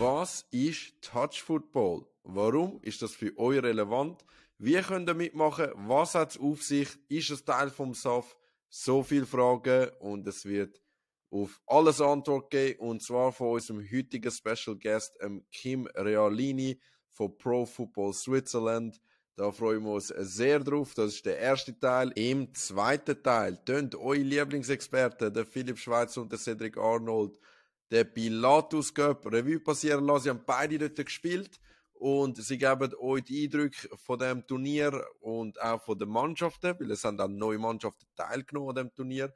Was ist Touch Football? Warum ist das für euch relevant? Wie könnt ihr mitmachen? Was hat es auf sich? Ist es Teil vom SAF? So viele Fragen und es wird auf alles Antwort geben und zwar von unserem heutigen Special Guest Kim Realini von Pro Football Switzerland. Da freuen wir uns sehr drauf. Das ist der erste Teil. Im zweiten Teil tönt eure Lieblingsexperten, der Philipp Schweizer und der Cedric Arnold, der Pilatus Cup Revue passieren lassen. Sie haben beide dort gespielt und sie geben euch die Eindrücke von dem Turnier und auch von den Mannschaften, weil es haben auch neue Mannschaften teilgenommen an dem Turnier.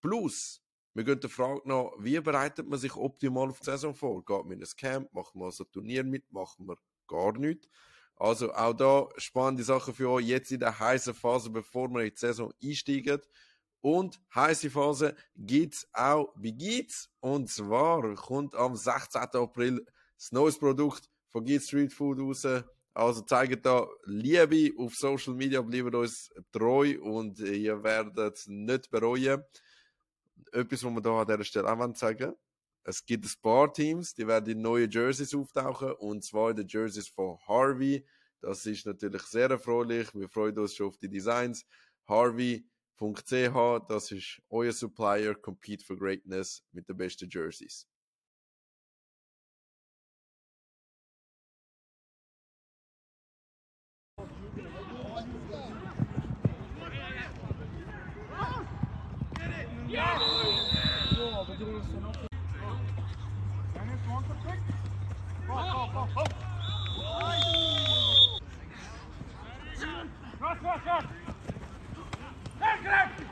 Plus, wir gehen der Frage nach, wie bereitet man sich optimal auf die Saison vor? Geht man in ein Camp, macht man also ein Turnier mit, machen wir gar nichts. Also auch da spannende Sachen für euch jetzt in der heißen Phase, bevor wir in die Saison einsteigen. Und heiße Phase gibt's auch bei Geets. Und zwar kommt am 16. April das neues Produkt von Geets Street Food raus. Also zeigt da Liebe auf Social Media, bleibt uns treu und ihr werdet es nicht bereuen. Etwas, was wir hier an dieser Stelle auch zeigen es gibt ein paar Teams, die werden in neue Jerseys auftauchen und zwar in den Jerseys von Harvey. Das ist natürlich sehr erfreulich. Wir freuen uns schon auf die Designs. Harvey.ch, das ist euer Supplier Compete for Greatness mit den besten Jerseys. Goed! Nice!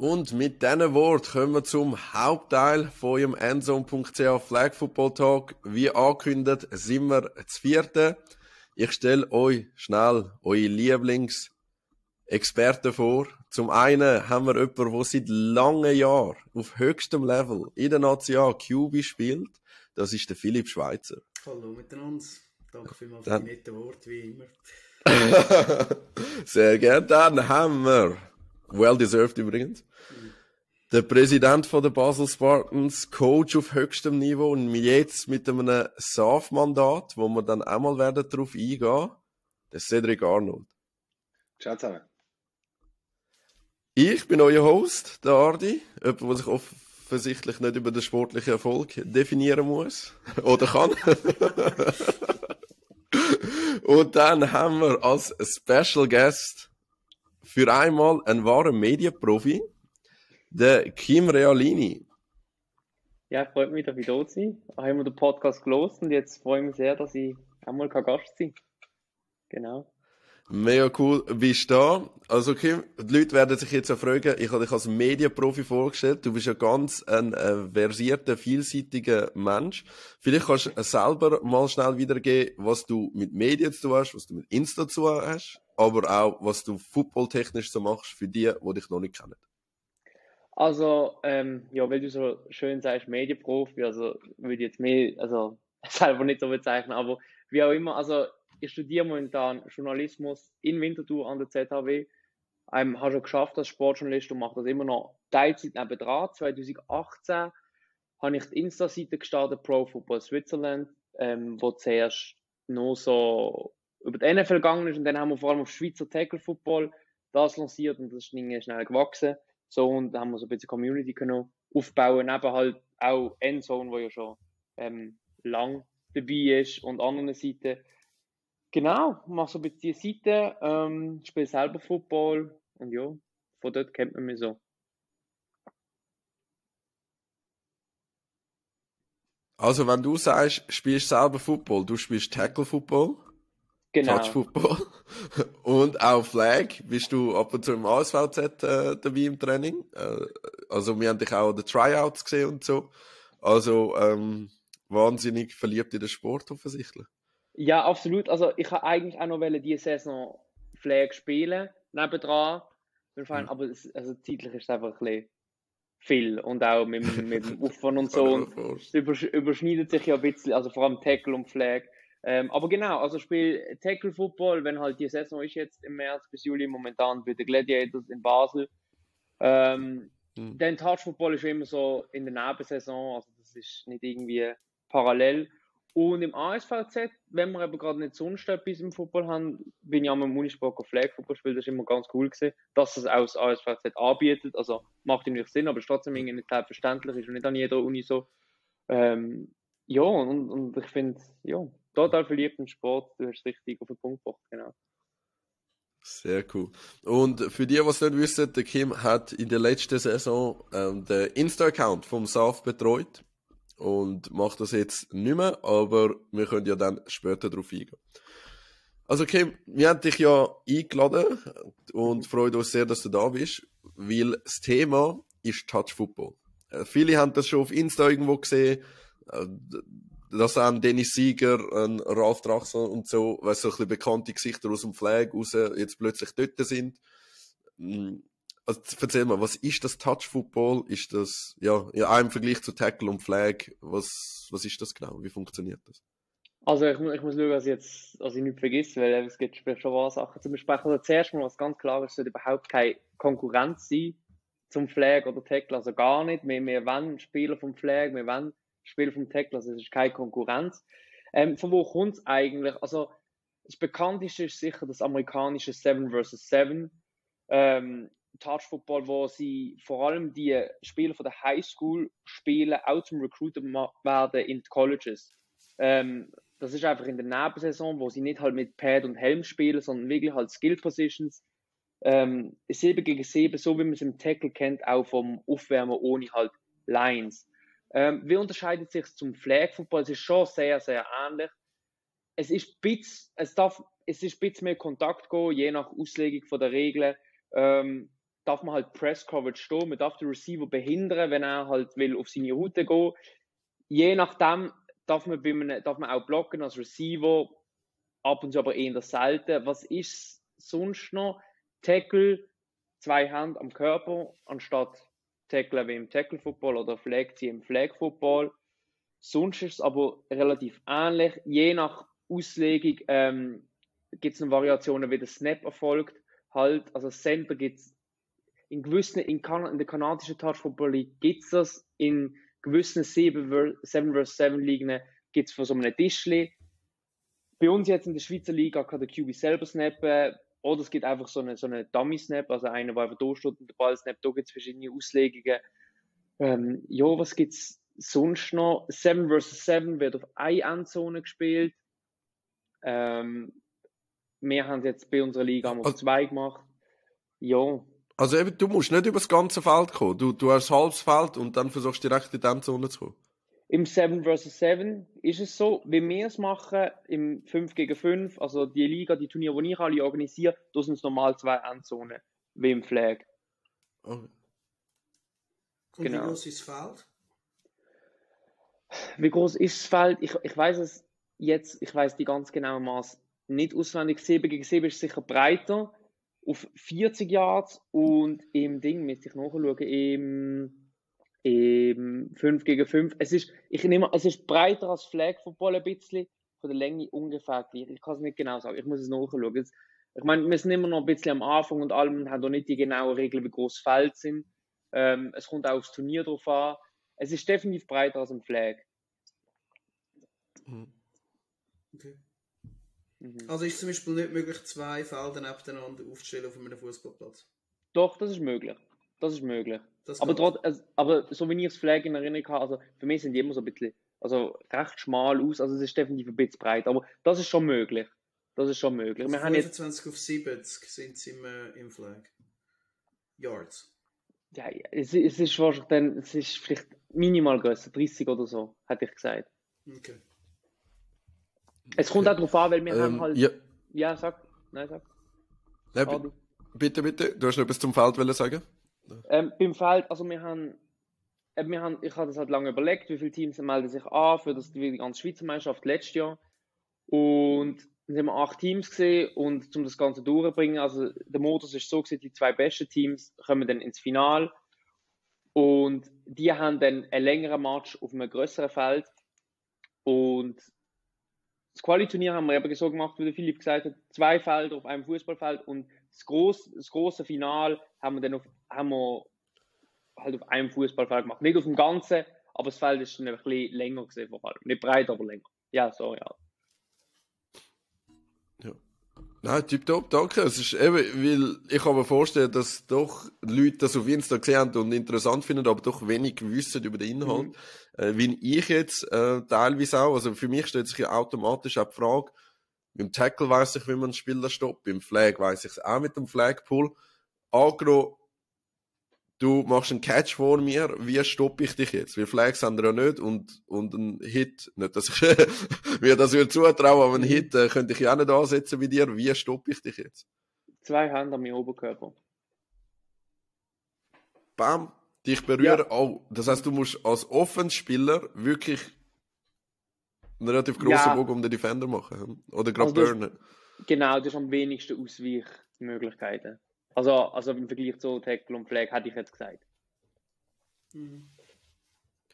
Und mit diesen Worten kommen wir zum Hauptteil von eurem Endzone.ch Flag Football Talk. Wie angekündigt sind wir zu vierten. Ich stelle euch schnell eure Lieblingsexperten vor. Zum einen haben wir jemanden, der seit langen Jahren auf höchstem Level in der Nation QB spielt. Das ist der Philipp Schweizer. Hallo miteinander. Danke vielmals für die netten Worte, wie immer. Sehr gerne. Dann haben wir, well deserved übrigens, der Präsident von der Basel Spartans, Coach auf höchstem Niveau und jetzt mit einem SAF-Mandat, wo wir dann einmal werden darauf eingehen, der Cedric Arnold. Ciao zusammen. Ich bin euer Host, der Ardi, jemand, der sich offensichtlich nicht über den sportlichen Erfolg definieren muss oder kann. Und dann haben wir als Special Guest für einmal einen wahren Medienprofi, der Kim Realini. Ja, freut mich, dass ich da sein Ich habe den Podcast gelost und jetzt freue ich mich sehr, dass ich einmal Gast sein kann. Genau. Mega cool, bist du da? Also Kim, die Leute werden sich jetzt auch fragen, ich habe dich als Medienprofi vorgestellt, du bist ja ganz ein äh, versierter, vielseitiger Mensch. Vielleicht kannst du selber mal schnell wiedergeben, was du mit Medien zu tun hast, was du mit Insta zu tun hast, aber auch, was du footballtechnisch so machst für die, die dich noch nicht kennen. Also, ähm, ja, weil du so schön sagst, Medienprofi, also würde ich jetzt mehr, also selber nicht so bezeichnen, aber wie auch immer, also ich studiere momentan Journalismus in Winterthur an der ZHW. Ähm, habe schon geschafft als Sportjournalist und mache das immer noch Teilzeit nebenan. 2018 habe ich die Insta-Seite gestartet, Pro Football Switzerland, ähm, wo zuerst nur so über die NFL gegangen ist und dann haben wir vor allem auf Schweizer Tackle Football das lanciert und das ist schnell gewachsen. So, und da haben wir so ein bisschen Community können aufbauen, neben halt auch Endzone, wo ja schon ähm, lang dabei ist und anderen Seiten Genau, mache so ein bisschen die Seite, ähm, spiele selber Football und ja, von dort kennt man mich so. Also, wenn du sagst, spielst selber Football, du spielst Tackle Football, Genau. Touch Football und auch Flag, bist du ab und zu im ASVZ äh, dabei im Training. Äh, also, wir haben dich auch an den Tryouts gesehen und so. Also, ähm, wahnsinnig verliebt in den Sport offensichtlich. Ja, absolut. Also ich habe eigentlich auch noch diese Saison Flag spielen, nebendran. Mhm. Aber es, also zeitlich ist es einfach ein bisschen viel. Und auch mit, mit dem Aufwand und so. Und es überschneidet sich ja ein bisschen, also vor allem Tackle und Flag. Ähm, aber genau, also Spiel Tackle Football, wenn halt die Saison ist jetzt im März bis Juli momentan bei den Gladiators in Basel. Ähm, mhm. Dann Touch Football ist immer so in der Nebensaison, also das ist nicht irgendwie parallel. Und im ASVZ, wenn wir eben gerade nicht sonst etwas im Football haben, bin ich im Unisport Flag Football spielen, das ist immer ganz cool gewesen, dass es auch das ASVZ anbietet. Also macht irgendwie Sinn, aber ist trotzdem irgendwie nicht selbstverständlich, ist nicht an jeder Uni so. Ähm, ja, und, und ich finde, ja, total verliebt im Sport, du hast richtig auf den Punkt gebracht, genau. Sehr cool. Und für die, was nicht wissen, der Kim hat in der letzten Saison ähm, den Insta-Account vom SAF betreut und macht das jetzt nicht mehr, aber wir können ja dann später darauf eingehen. Also Kim, wir haben dich ja eingeladen und freuen uns sehr, dass du da bist, weil das Thema ist Touch Football. Äh, viele haben das schon auf Insta irgendwo gesehen, äh, dass auch Dennis Sieger, ein Ralf Drachsel und so, weißt so ein bisschen bekannte Gesichter aus dem Flag raus jetzt plötzlich dort sind. Mm, also, erzähl mal, was ist das Touch Football? Ist das, ja, ja, im Vergleich zu Tackle und Flag, was, was ist das genau? Wie funktioniert das? Also, ich, ich muss schauen, dass ich jetzt, dass ich nicht vergesse, weil es gibt schon ein Sachen zu besprechen. Also, zuerst mal, was ganz klar ist, es sollte überhaupt keine Konkurrenz sein zum Flag oder Tackle, also gar nicht. Wir, wir wollen Spieler vom Flag, wir wollen Spiel vom Tackle, also es ist keine Konkurrenz. Ähm, von wo kommt es eigentlich? Also, das bekannteste ist sicher das amerikanische 7 vs 7 ähm, Touch Football, wo sie vor allem die Spieler von der High School spielen, auch zum Recruiter werden in die Colleges. Ähm, das ist einfach in der Nebensaison, wo sie nicht halt mit Pad und Helm spielen, sondern wirklich halt Skill Positions. Ähm, 7 gegen 7, so wie man es im Tackle kennt, auch vom Aufwärmen ohne halt Lines. Ähm, wie unterscheidet sich zum Flag Football? Es ist schon sehr, sehr ähnlich. Es ist bisschen, es darf, es ist bisschen mehr Kontakt gehen, je nach Auslegung von der Regeln. Ähm, darf man halt Press Coverage stehen, man darf den Receiver behindern, wenn er halt will auf seine Route gehen. Je nachdem darf man, bei einem, darf man auch blocken als Receiver, ab und zu aber eher selten. Was ist sonst noch? Tackle, zwei Hände am Körper, anstatt Tackle wie im Tackle Football oder Flag ziehen im Flag Football. Sonst ist es aber relativ ähnlich. Je nach Auslegung ähm, gibt es Variationen, wie der Snap erfolgt. Halt, also Center gibt es in gewissen, in, kan in der kanadischen Touch Football League gibt es das, in gewissen 7 vs 7 Ligen gibt es von so einem Tischli. Bei uns jetzt in der Schweizer Liga kann der QB selber snappen. Oder es gibt einfach so eine, so eine Dummy-Snap, also einer, der einfach da steht und der Ball snap. Da gibt es verschiedene Auslegungen. Ähm, ja, was gibt es sonst noch? 7 vs 7 wird auf eine Endzone gespielt. Ähm, wir haben es jetzt bei unserer Liga auf also, zwei gemacht. Ja. Also eben, du musst nicht über das ganze Feld kommen. Du, du hast halbes Feld und dann versuchst du direkt in die Endzone zu kommen. Im 7 vs 7 ist es so, wie wir es machen, im 5 gegen 5, also die Liga, die Turniere, die ich alle organisiere, da sind es normal zwei Endzonen, wie im Flag. Okay. Und genau. wie groß ist das Feld? Wie groß ist das Feld? Ich, ich weiß es jetzt, ich weiß die ganz genaue Maß nicht auswendig. 7 gegen 7 ist sicher breiter, auf 40 Yards und im Ding, müsste ich nachschauen, im im 5 gegen 5. Es ist, ich nehme, es ist breiter als Flag Football ein bisschen, von der Länge ungefähr gleich. Ich kann es nicht genau sagen, ich muss es nachschauen. Jetzt, ich meine, wir sind immer noch ein bisschen am Anfang und allem haben noch nicht die genauen Regeln, wie groß Feld sind. Ähm, es kommt auch aufs Turnier drauf an. Es ist definitiv breiter als ein Flag. Mhm. Okay. Mhm. Also ist zum Beispiel nicht möglich, zwei Felder nebeneinander aufzustellen auf einem Fußballplatz? Doch, das ist möglich. Das ist möglich. Das aber, trotz, also, aber so wie ich das Flag in Erinnerung habe, also für mich sind die immer so ein bisschen, also recht schmal aus, also es ist definitiv ein bisschen breit, aber das ist schon möglich. Das ist schon möglich. Also wir 25 haben jetzt, auf 70 sind sie im, äh, im Flag. Yards. Ja, es, es ist wahrscheinlich dann, es ist vielleicht minimal größer, 30 oder so, hätte ich gesagt. Okay. Es kommt auch darauf an, weil wir ähm, haben halt. Ja. ja, sag. Nein, sag. Nein, bitte, bitte, du hast noch etwas zum Feld sagen? Ähm, beim Feld, also wir haben, äh, wir haben, ich habe das halt lange überlegt, wie viele Teams melden sich an für das, die ganze Schweizer Meisterschaft letztes Jahr. Und dann sind wir acht Teams gesehen und um das Ganze durchzubringen, also der Modus ist so gewesen, die zwei besten Teams kommen dann ins Finale. Und die haben dann einen längeren Match auf einem größeren Feld. Und das Quali-Turnier haben wir eben so gemacht, wie der Philipp gesagt hat, zwei Felder auf einem Fußballfeld und das, groß, das große Final haben wir dann auf, haben wir halt auf einem Fußballfeld gemacht. Nicht auf dem ganzen, aber das Feld ist dann ein bisschen länger gesehen vor allem. Nicht breit, aber länger. Ja, so, ja. Ja. Nein, tipptopp, danke. Es ist eben, weil ich kann mir vorstellen, dass doch Leute das auf Insta gesehen haben und interessant finden, aber doch wenig wissen über den Inhalt. Mhm. Äh, wie ich jetzt äh, teilweise auch, also für mich stellt sich ja automatisch auch die Frage, beim Tackle weiß ich, wie man einen Spieler stoppt, beim Flag weiß ich es auch mit dem Flagpool. Angenommen, du machst einen Catch vor mir, wie stoppe ich dich jetzt? Weil Flags haben wir ja nicht und, und ein Hit, nicht, dass ich mir das würde zutrauen, aber einen Hit äh, könnte ich ja auch nicht ansetzen wie dir. Wie stoppe ich dich jetzt? Zwei Hände an meinem Oberkörper. Bam, dich berühren. Ja. Oh, das heißt, du musst als Offenspieler wirklich einen relativ grossen ja. Bogen um den Defender machen. Hm? Oder gerade also burnen. Genau, das ist am wenigsten Ausweichmöglichkeiten. Also, also im Vergleich zu Tackle und Flag hätte ich jetzt gesagt. Mhm.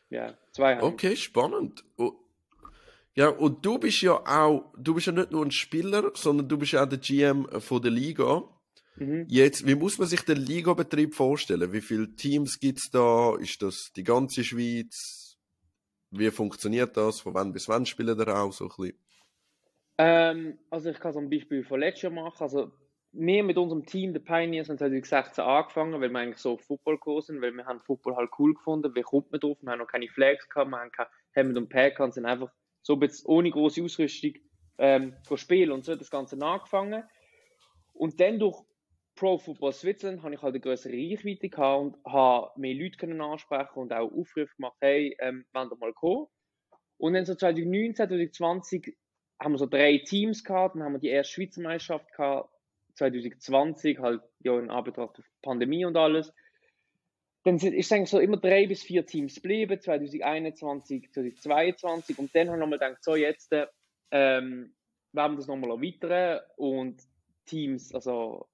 Ja, zwei. Okay, spannend. Oh. Ja, und du bist ja auch, du bist ja nicht nur ein Spieler, sondern du bist ja auch der GM von der Liga. Mhm. Jetzt, wie muss man sich den Ligabetrieb vorstellen? Wie viele Teams gibt es da? Ist das die ganze Schweiz? Wie funktioniert das? Von wann bis wann spielen da auch so ein bisschen? Ähm, also ich kann so ein Beispiel von letztes Jahr machen. Also wir mit unserem Team, der Pioneers, haben 2016 angefangen, weil wir eigentlich so auf Football sind, weil wir haben Football halt cool gefunden. Wie kommt man drauf? Wir haben noch keine Flags gehabt, wir haben kein Hemd und Pack und sind einfach so ein ohne große Ausrüstung ähm, spielen und so hat das Ganze angefangen. Und dann durch Pro Football Switzerland habe ich halt eine größere Reichweite gehabt und habe mehr Leute können ansprechen und auch Aufrufe gemacht, hey, ähm, wollt ihr mal kommen? Und dann so 2019, 2020 haben wir so drei Teams gehabt, dann haben wir die erste Schweizer Meisterschaft gehabt, 2020, halt ja in Anbetracht der Pandemie und alles. Dann sind, ich so immer drei bis vier Teams geblieben, 2021, 2022 und dann haben wir nochmal gedacht, so jetzt ähm, werden wir das nochmal erweitern und Teams, also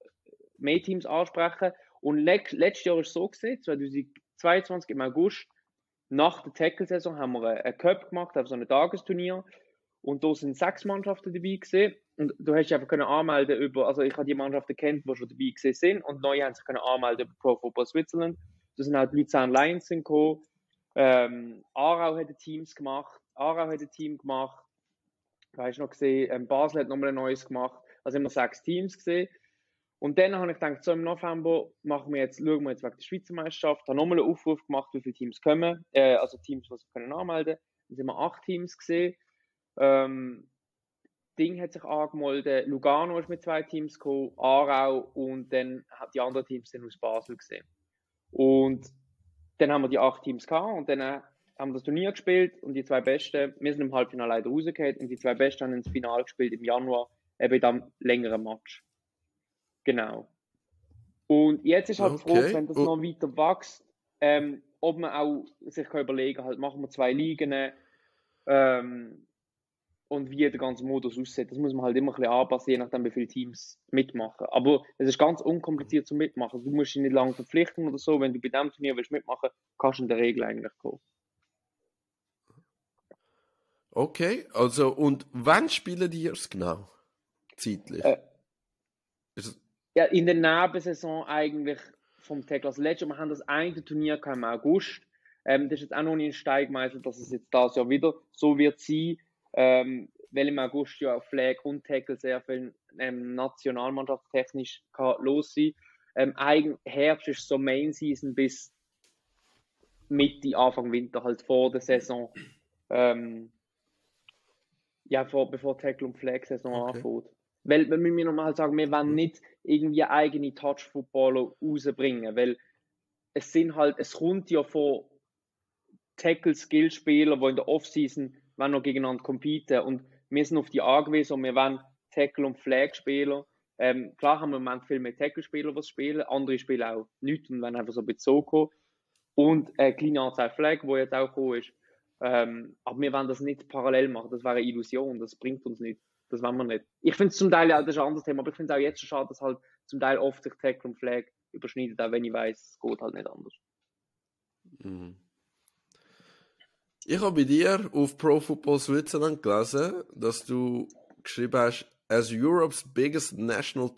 mehr Teams ansprechen. Und le letztes Jahr ist es so gesehen, 2022 im August, nach der Tackle-Saison haben wir ein Cup gemacht, auf so ein Tagesturnier. Und da sind sechs Mannschaften dabei gesehen. Und du hast einfach können anmelden über, also ich habe die Mannschaften kennt, die schon dabei gesehen sind. Und neue haben sich können anmelden über Pro Football Switzerland. Da sind halt Luzern Lions gekommen. Ähm, Aarau hat Teams gemacht. Aarau hat ein Team gemacht. Da hast du noch gesehen, ähm, Basel hat nochmal ein neues gemacht. Also immer sechs Teams gesehen. Und dann habe ich gedacht, so im November machen wir jetzt, schauen wir jetzt wegen der Schweizer Meisterschaft, habe nochmal einen Aufruf gemacht, wie viele Teams kommen, äh, also Teams, die sich können anmelden. Dann sind wir acht Teams gesehen. Ähm, Ding hat sich angemeldet, Lugano ist mit zwei Teams gekommen, Aarau und dann hat die anderen Teams dann aus Basel gesehen. Und dann haben wir die acht Teams gehabt und dann äh, haben wir das Turnier gespielt und die zwei Besten, wir sind im Halbfinale leider rausgekommen und die zwei Besten haben ins Finale gespielt im Januar, eben in einem längeren Match. Genau. Und jetzt ist halt okay. froh, wenn das noch weiter wächst, ähm, ob man auch sich kann überlegen halt machen wir zwei Ligen, ähm, und wie der ganze Modus aussieht. Das muss man halt immer ein bisschen anpassen, je nachdem, wie viele Teams mitmachen. Aber es ist ganz unkompliziert zu mitmachen. Du musst dich nicht lange verpflichten oder so. Wenn du bei dem Turnier willst mitmachen, kannst du in der Regel eigentlich kommen. Okay, also und wann spielen die es genau? Zeitlich? Äh, ja, in der Nebensaison eigentlich vom Tackle. Also letztes Mal haben das eine Turnier im August. Ähm, das ist jetzt auch noch nicht ein Steigmeister, dass es jetzt das Jahr wieder so wird sein ähm, weil im August ja Flag und Tackle sehr viel ähm, nationalmannschaftstechnisch kann los sein. Ähm, eigen Herbst ist so Main Season bis Mitte, Anfang Winter, halt vor der Saison. Ähm, ja, vor, bevor Tackle und Flag Saison okay. anfängt. Weil, wir nochmal sagen, wir wollen nicht irgendwie eigene Touch-Footballer rausbringen, weil es sind halt, es kommt ja von Tackle-Skill-Spieler, die in der Offseason wollen noch gegeneinander competen und wir sind auf die angewiesen und wir wollen Tackle- und Flag-Spieler. Ähm, klar haben wir im Moment viel mehr Tackle-Spieler, die spielen, andere spielen auch nicht und werden einfach so bezogen. Und eine kleine Anzahl Flag, die jetzt auch gekommen ist. Ähm, aber wir wollen das nicht parallel machen, das wäre eine Illusion, das bringt uns nicht. das wollen wir nicht. Ich finde es zum Teil, das ist ein anderes Thema, aber ich finde es auch jetzt schon schade, dass halt zum Teil oft sich Tackle und Flag überschneidet, auch wenn ich weiß, es geht halt nicht anders. Mhm. Ich habe bei dir auf Pro Football Switzerland gelesen, dass du geschrieben hast, as Europe's biggest national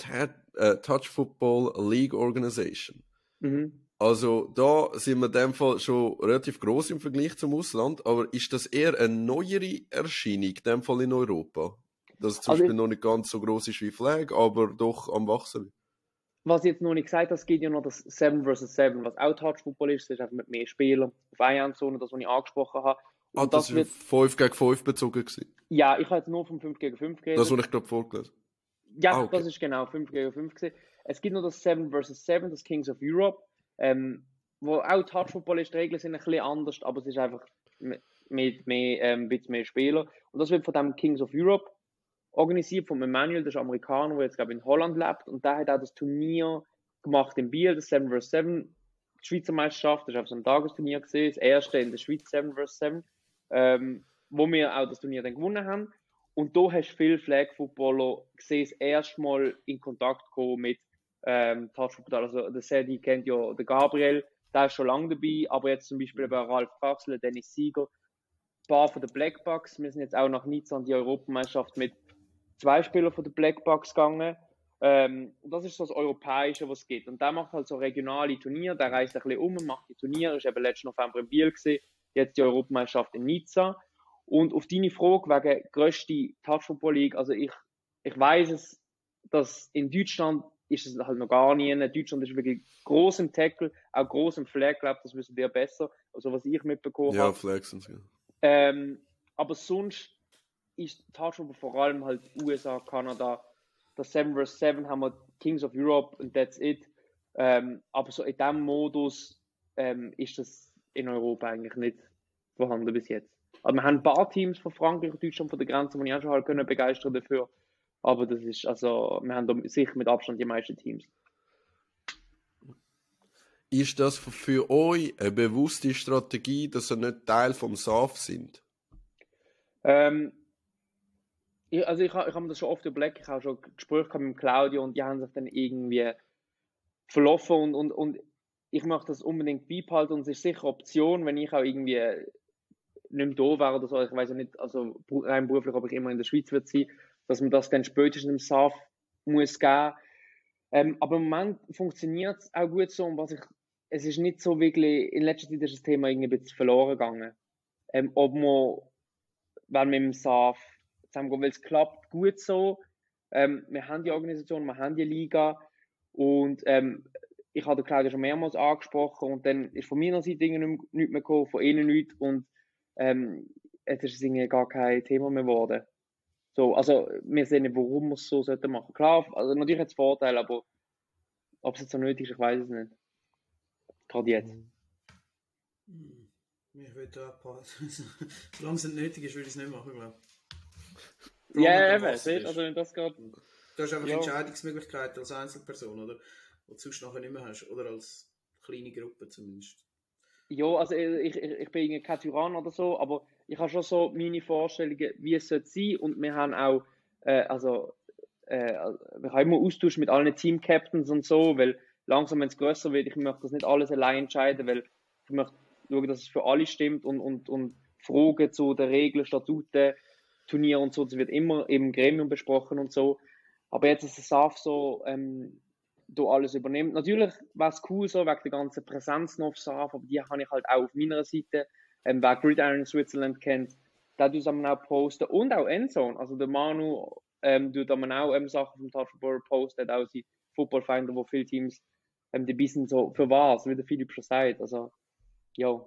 uh, touch football league organization. Mhm. Also da sind wir in dem Fall schon relativ groß im Vergleich zum Ausland, aber ist das eher eine neuere Erscheinung, in dem Fall in Europa? Dass es zum also Beispiel noch nicht ganz so groß ist wie Flag, aber doch am Wachsen. Was ich jetzt noch nicht gesagt habe, es geht ja noch das 7 vs 7, was auch Touch Football ist, das ist einfach mit mehr Spielern auf einer Zone, das, was ich angesprochen habe. Und ah, das, das wird 5 gegen 5 bezogen gewesen? Ja, ich habe jetzt nur von 5 gegen 5 geredet. Das, was ich glaube vorgelesen Ja, ah, okay. das ist genau 5 gegen 5 gewesen. Es gibt noch das 7 vs 7, das Kings of Europe, ähm, wo auch Touch Football ist, die Regeln sind ein bisschen anders, aber es ist einfach mit, mit mehr, ähm, ein bisschen mehr Spieler. Und das wird von dem Kings of Europe organisiert, von Emmanuel, der ist Amerikaner, der jetzt glaube ich in Holland lebt und der hat auch das Turnier gemacht in Biel, das 7 vs 7 die Schweizer Meisterschaft, das war auf so einem Tagesturnier gesehen, das erste in der Schweiz 7 vs 7 ähm, wo wir auch das Turnier dann gewonnen haben. Und da hast du viele Flag-Footballer gesehen, das erste Mal in Kontakt gekommen mit ähm, Touch-Football. Also, der Sedi kennt ja den Gabriel, der ist schon lange dabei, aber jetzt zum Beispiel bei Ralf Kraxler, Dennis Sieger, ein paar von den Blackbucks. Wir sind jetzt auch nach Nizza an die Europameisterschaft mit zwei Spielern von den Blackbucks gegangen. Ähm, und das ist so das Europäische, was es gibt. Und der macht halt so regionale Turniere, der reist ein bisschen um, macht die Turniere, ist eben letzten November in Biel gesehen, jetzt die Europameisterschaft in Nizza. Und auf deine Frage wegen größte Touchfootball League, also ich, ich weiß es, dass in Deutschland ist es halt noch gar nie. In Deutschland ist wirklich groß im Tackle, auch groß im Flag, glaube das wissen wir besser, also was ich mitbekommen ja, habe. Ja, Flags sind ja. Ähm, aber sonst ist Touchfootball vor allem halt USA, Kanada. Das 7 vs 7 haben wir Kings of Europe und that's it. Ähm, aber so in diesem Modus ähm, ist das in Europa eigentlich nicht vorhanden bis jetzt. Also wir haben ein paar Teams von Frankreich und Deutschland von der Grenze, die ich auch schon halt können begeistern dafür. Aber das ist, also, wir haben da sicher mit Abstand die meisten Teams. Ist das für euch eine bewusste Strategie, dass ihr nicht Teil vom SAF sind? Ähm, ich, also ich, ich habe das schon oft überlegt, ich habe schon Gespräche mit Claudio und die haben sich dann irgendwie verlaufen und, und, und ich möchte das unbedingt beibehalten und es ist sicher Option, wenn ich auch irgendwie nicht mehr da wäre oder so, ich weiß ja nicht, also rein beruflich, ob ich immer in der Schweiz wird sein, dass man das dann spätestens im SAF muss geben. Ähm, aber im Moment funktioniert es auch gut so und was ich, es ist nicht so wirklich, in letzter Zeit ist das Thema irgendwie ein bisschen verloren gegangen. Ähm, ob man, wenn wir im SAF zusammengehen, weil es klappt gut so, ähm, wir haben die Organisation, wir haben die Liga und ähm, ich hatte Claudia schon mehrmals angesprochen und dann ist von meiner Seite nichts mehr gekommen, von ihnen nichts und ähm, es ist irgendwie gar kein Thema mehr geworden. So, also wir sehen nicht, warum wir es so sollten machen. Klar, also natürlich hat es Vorteile, aber ob es jetzt so nötig ist, ich weiß es nicht. Gerade jetzt. Hm. Ich würde da abpassen. Solange es nicht nötig ist, würde ich es nicht machen, glaube ich. Ja, eben, also wenn das geht. Du hast einfach ja. Entscheidungsmöglichkeiten als Einzelperson, oder? die du sonst nachher nicht mehr hast. Oder als kleine Gruppe zumindest. Ja, also ich, ich, ich bin kein Tyrann oder so, aber ich habe schon so meine Vorstellungen, wie es sein sollte und wir haben auch, äh, also, äh, wir haben immer Austausch mit allen Team-Captains und so, weil langsam, wenn es größer wird, ich möchte das nicht alles allein entscheiden, weil ich möchte schauen, dass es für alle stimmt und, und, und Fragen zu den Regeln, Statuten, Turnier und so, das wird immer im Gremium besprochen und so. Aber jetzt ist es SAF so, ähm, da alles übernimmt. Natürlich wäre es cool so, wegen der ganzen Präsenz noch auf SAF, aber die habe ich halt auch auf meiner Seite. Ähm, wer Gridiron Switzerland kennt, der tut es auch posten. Und auch Endzone. Also der Manu ähm, tut auch ähm, Sachen vom Touchball posten, auch sein Football Finder, wo viele Teams ähm, die sind so für was, wie der Philipp schon sagt. Also, ja.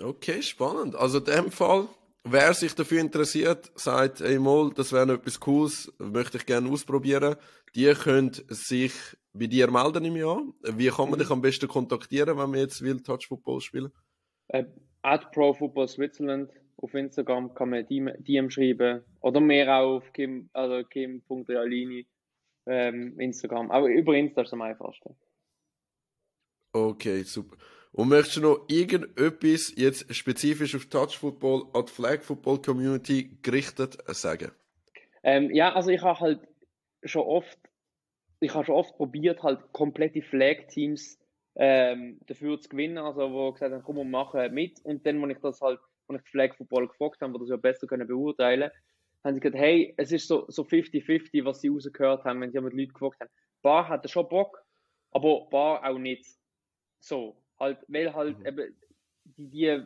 Okay, spannend. Also in dem Fall wer sich dafür interessiert, sagt, ey mal, das wäre etwas Cooles, möchte ich gerne ausprobieren. Die können sich bei dir melden im Jahr. Wie kann man mhm. dich am besten kontaktieren, wenn man jetzt will Touch Football spielen? Äh, at Pro Football Switzerland auf Instagram kann man DM, DM schreiben oder mehr auch auf kim, also kim.realini ähm, Instagram. Aber über Insta ist es am einfachsten. Okay, super. Und möchtest du noch irgendetwas jetzt spezifisch auf Touch Football an die Flag Football Community gerichtet sagen? Ähm, ja, also ich habe halt schon oft, ich habe schon oft probiert, halt komplette Flag-Teams ähm, dafür zu gewinnen, also wo gesagt haben, komm, wir machen mit. Und dann, wenn ich das halt, wenn ich Flag Football gefragt habe, wo das ja besser können beurteilen, haben sie gesagt, hey, es ist so 50-50, so was sie rausgehört haben, wenn sie mit Leuten gefragt haben. Bar hatte schon Bock, aber Bar auch nicht. So, halt, weil halt mhm. eben die, die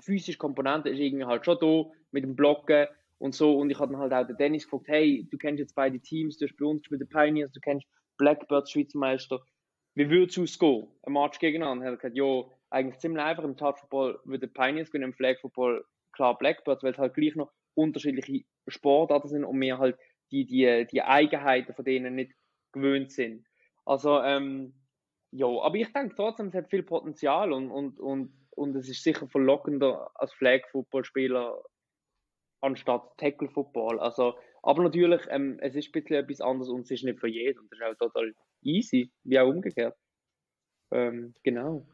physische Komponente ist irgendwie halt schon da mit dem Blocken und so. Und ich habe dann halt auch den Dennis gefragt, hey, du kennst jetzt beide Teams, du hast bei uns gespielt, den Pioneers, du kennst Blackbird, Schweizer Meister. Wie würdest du es gehen? Ein Match gegeneinander? Er hat gesagt, ja, eigentlich ziemlich einfach. Im Touch Football würde Pioneers gewinnen, im Flag Football klar Blackbirds, weil es halt gleich noch unterschiedliche Sportarten sind und wir halt die, die, die Eigenheiten von denen nicht gewöhnt sind. Also, ähm, ja, aber ich denke trotzdem, es hat viel Potenzial und, und, und, und es ist sicher verlockender als Flag-Football-Spieler anstatt Tackle-Football. Also, aber natürlich, ähm, es ist ein bisschen etwas anderes und es ist nicht für jeden und das ist auch total easy, wie auch umgekehrt. Ähm, genau.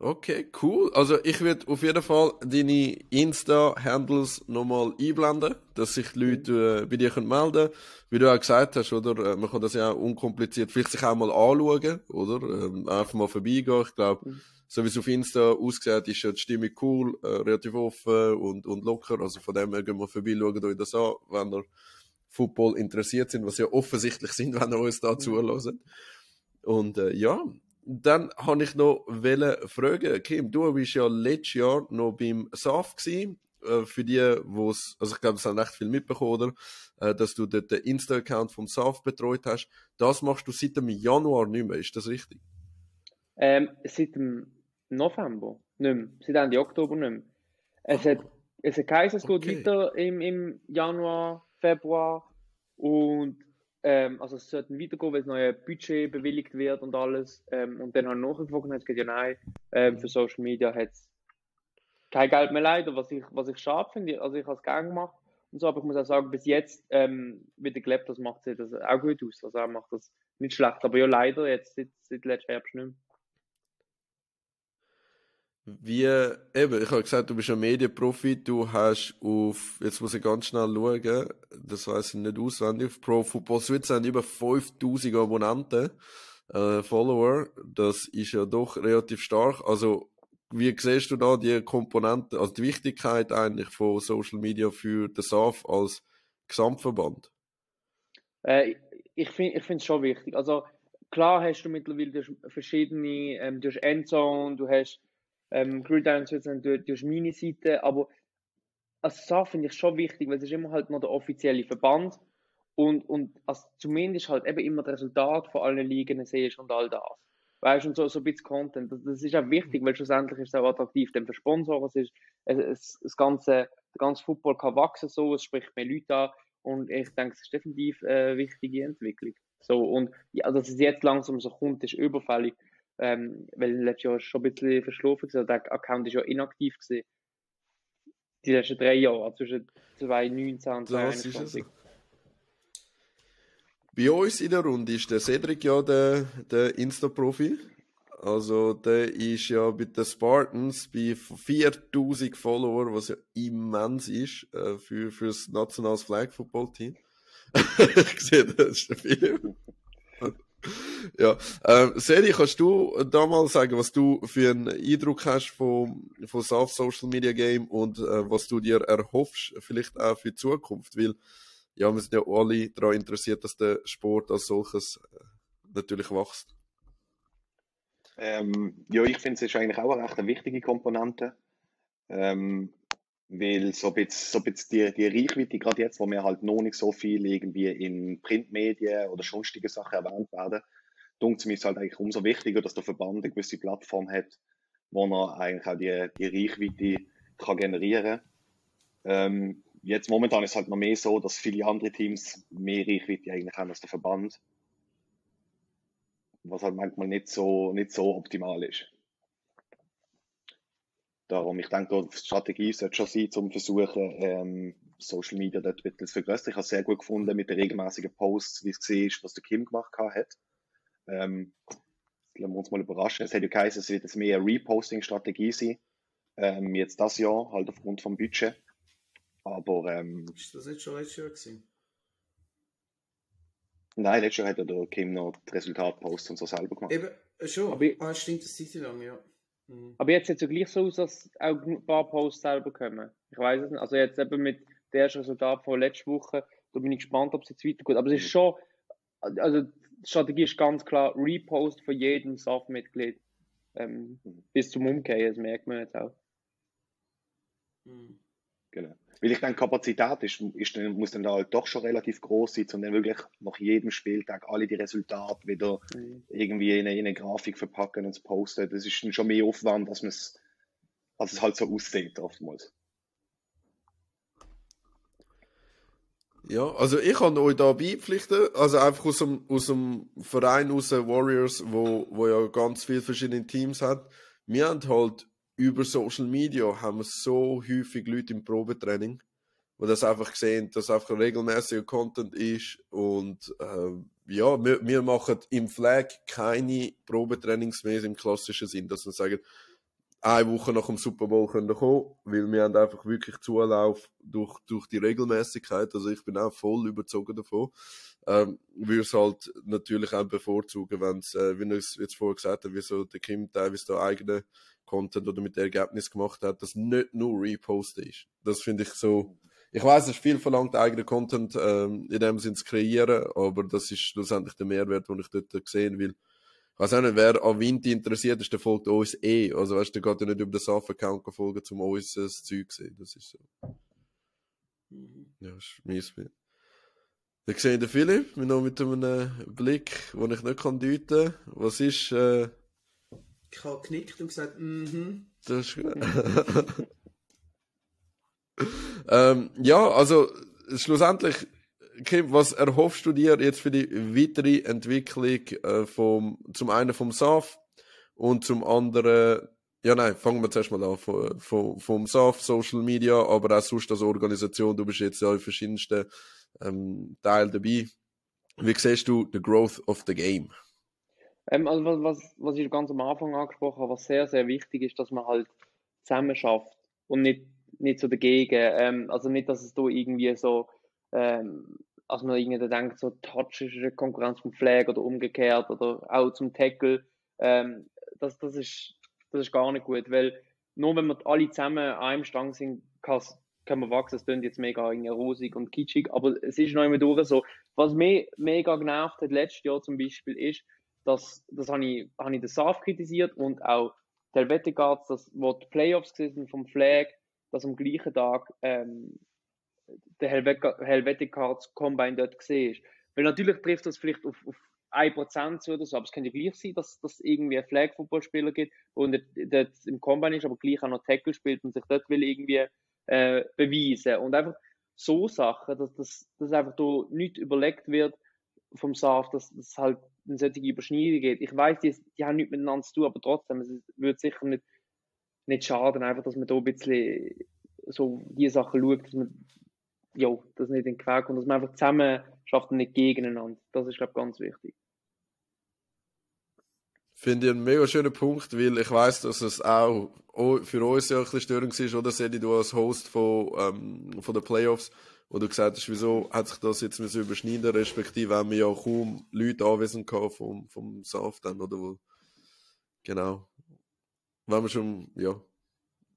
Okay, cool. Also ich werde auf jeden Fall deine Insta-Handles nochmal einblenden, dass sich die Leute äh, bei dir können melden können. Wie du auch gesagt hast, oder? Äh, man kann das ja auch unkompliziert vielleicht sich auch mal anschauen, oder? Ähm, einfach mal vorbeigehen. Ich glaube, mhm. so wie es auf Insta aussieht, ist ja die Stimmung cool, äh, relativ offen und, und locker. Also von dem her gehen wir vorbei, schauen euch das an, wenn ihr Football interessiert sind, was ja offensichtlich sind, wenn ihr uns da mhm. zuhört. Und äh, ja, dann habe ich noch fragen, Kim, du bist ja letztes Jahr noch beim SAF gewesen. Äh, für die, wo es, also ich glaube, es haben recht viel mitbekommen, oder? Äh, dass du dort den Insta-Account vom SAF betreut hast. Das machst du seit dem Januar nicht mehr, ist das richtig? Ähm, seit dem November nicht mehr. Seit Ende Oktober nicht mehr. Es hat, es hat geheißen, es okay. geht weiter im, im Januar, Februar und ähm, also es sollte weitergehen, weil das neue Budget bewilligt wird und alles. Ähm, und dann habe ich nachgefragt und hat gesagt, ja nein, ähm, für Social Media hat es kein Geld mehr leider, was ich, was ich schade finde. Also ich habe es gerne gemacht und so, aber ich muss auch sagen, bis jetzt, ähm, wie der Gleb das macht, sieht das auch gut aus. Also er macht das nicht schlecht, aber ja leider jetzt seit, seit letztem Herbst nicht mehr. Wie, eben, ich habe gesagt, du bist ein Medienprofi, du hast auf, jetzt muss ich ganz schnell schauen, das weiß ich nicht auswendig, auf Pro Football Switzerland haben über 5000 Abonnenten, äh, Follower, das ist ja doch relativ stark, also, wie siehst du da die Komponenten, also die Wichtigkeit eigentlich von Social Media für den SAF als Gesamtverband? Äh, ich finde es schon wichtig, also, klar hast du mittlerweile verschiedene, ähm, du hast Endzone, du hast ähm, Gridiron Switzerland durch, durch meine Seite, aber als SAF finde ich schon wichtig, weil es ist immer halt noch der offizielle Verband und, und als zumindest halt eben immer das Resultat von allen Ligen siehst und all das. Weißt du, und so, so ein bisschen Content. Das, das ist auch wichtig, weil schlussendlich ist es auch attraktiv dann für Sponsoren. Es ist, es, es, das ganze, der ganze Football kann wachsen so, es spricht mehr Leute an und ich denke, es ist definitiv eine wichtige Entwicklung. So, und ja, dass es jetzt langsam so kommt, ist überfällig. Ähm, weil letztes Jahr schon ein bisschen verschlafen war. Der Account ist ja inaktiv gewesen. Die letzten drei Jahre, zwischen 2019 und 2021. Bei uns in der Runde ist der Cedric ja der, der Insta-Profi. Also, der ist ja bei den Spartans bei 4000 Follower, was ja immens ist äh, für, für das nationales Flag Football Team. ich sehe, das ist der Film ja. Ähm, Seri, kannst du da mal sagen, was du für einen Eindruck hast vom, vom South Social Media Game und äh, was du dir erhoffst, vielleicht auch für die Zukunft? Weil, ja, wir sind ja alle daran interessiert, dass der Sport als solches äh, natürlich wächst. Ähm, ja, ich finde, es ist eigentlich auch eine recht wichtige Komponente. Ähm, weil so ein bisschen, so ein bisschen die, die Reichweite, gerade jetzt, wo wir halt noch nicht so viel irgendwie in Printmedien oder sonstige Sachen erwähnt werden, dunkt es mir halt eigentlich umso wichtiger, dass der Verband eine gewisse Plattform hat, wo er eigentlich auch die, die Reichweite kann generieren kann. Ähm, jetzt momentan ist halt noch mehr so, dass viele andere Teams mehr Reichweite eigentlich haben als der Verband. Was halt manchmal nicht so, nicht so optimal ist. Darum, ich denke, die Strategie sollte schon sein, um versuchen, ähm, Social Media dort ein bisschen zu vergrößern. Ich habe es sehr gut gefunden mit den regelmäßigen Posts, wie es war, was der Kim gemacht hat. Ähm, lassen wir uns mal überraschen. Es hat ja geheißen, es wird jetzt mehr eine Reposting-Strategie sein. Ähm, jetzt das Jahr, halt aufgrund vom Budget. Aber ähm, Ist das nicht schon letztes Jahr gewesen? nein, letztes Jahr hat ja der Kim noch die Resultatposts und so selber gemacht. Eben, äh, schon. Aber ich- ah, stimmt, das Zeit lang, ja. Mhm. Aber jetzt sieht es ja gleich so aus, dass auch ein paar Posts selber kommen. Ich weiß es nicht. Also jetzt eben mit dem ersten Resultat von letzter Woche, da bin ich gespannt, ob es jetzt weitergeht. Aber es ist schon, also die Strategie ist ganz klar, Repost von jedem SAF-Mitglied ähm, bis zum Umkehren, das merkt man jetzt auch. Mhm. Genau. Weil ich denke, Kapazität ist, ist dann, muss dann da halt doch schon relativ groß sein, um dann wirklich nach jedem Spieltag alle die Resultate wieder Mhm. irgendwie in eine, in eine Grafik verpacken und zu posten. Das ist dann schon mehr Aufwand, als, man's- als es halt so aussieht oftmals. Ja, also ich kann euch da beipflichten, also einfach aus dem, aus dem Verein aus Warriors, wo, wo ja ganz viele verschiedene Teams hat. Wir haben halt über Social Media haben wir so häufig Leute im Probetraining, wo das einfach sehen, dass einfach regelmäßiger Content ist und ähm, ja, wir, wir machen im Flag keine Probetrainings mehr im klassischen Sinn, dass wir sagen, eine Woche nach dem Super Bowl können wir kommen, weil wir haben einfach wirklich Zulauf durch, durch die Regelmäßigkeit. Also ich bin auch voll überzogen davon. Ähm, würde es halt natürlich auch bevorzugen, wenn es, äh, wie ich jetzt vorher gesagt habe, wie so der Kim teilweise da eigene Content oder mit Ergebnis gemacht hat, das nicht nur Repost ist. Das finde ich so. Ich weiß, es ist viel verlangt, eigenen Content ähm, in dem Sinn zu kreieren, aber das ist schlussendlich der Mehrwert, den ich dort sehen will. Weiß auch nicht, wer an Vinti interessiert ist, der folgt uns eh. Also, weißt du, der geht ja nicht über den SAF-Account folgen, um uns das Zeug zu sehen. Das ist so. Mhm. Ja, das ist mein Bild. Dann sehe ich den Philipp, noch mit einem Blick, den ich nicht kann deuten kann. Was ist, äh, Ich habe geknickt und gesagt, mhm. das ist gut. ähm, ja, also, schlussendlich, Kim, was erhoffst du dir jetzt für die weitere Entwicklung äh, vom, zum einen vom SAF und zum anderen, ja nein, fangen wir zuerst mal an, vom, vom, vom SAF, Social Media, aber auch sonst als Organisation, du bist jetzt ja in verschiedensten ähm, Teilen dabei. Wie siehst du the growth of the game? Ähm, also was, was, was ich ganz am Anfang angesprochen habe, was sehr, sehr wichtig ist, dass man halt zusammen schafft und nicht, nicht so dagegen. Ähm, also nicht, dass es da irgendwie so, ähm, als man irgendwie denkt, so Touch ist eine Konkurrenz vom Flag oder umgekehrt oder auch zum Tackle. Ähm, das, das, ist, das ist gar nicht gut, weil nur wenn wir alle zusammen an einem Strang sind, können wir wachsen. Es klingt jetzt mega rosig und kitschig, aber es ist noch immer durch so. Was mich mega genervt hat letztes Jahr zum Beispiel ist, dass, das habe ich, habe ich den SAF kritisiert und auch die Helvetic dass, wo die Playoffs sind vom Flag, dass am gleichen Tag ähm, der Helvet- Helvetic Combine dort gesehen ist. Weil natürlich trifft das vielleicht auf, auf 1% zu oder so, aber es könnte ja gleich sein, dass dass irgendwie ein Flag-Footballspieler gibt und dort im Combine ist, aber gleich auch noch Tackle spielt und sich dort will irgendwie äh, beweisen. Und einfach so Sachen, dass das dass einfach da nicht überlegt wird vom SAF, dass es halt in solche Überschneidungen geht. Ich weiß, die, die haben nichts miteinander zu tun, aber trotzdem, es würde sicher nicht, nicht schaden, einfach, dass man da ein bisschen so die Sachen schaut, dass man ja, das nicht in den Quer kommt, dass man einfach zusammen schafft und nicht gegeneinander. Das ist, glaube ich, ganz wichtig. Finde ich einen mega schönen Punkt, weil ich weiß, dass es auch für uns ja ein bisschen störend ist, oder? Sedi, du als Host von, ähm, von den Playoffs, wo du gesagt hast, wieso hat sich das jetzt müssen überschneiden, respektive haben wir ja kaum Leute anwesend gehabt vom, vom SAF dann, oder? Wo, genau. Wenn wir schon, ja.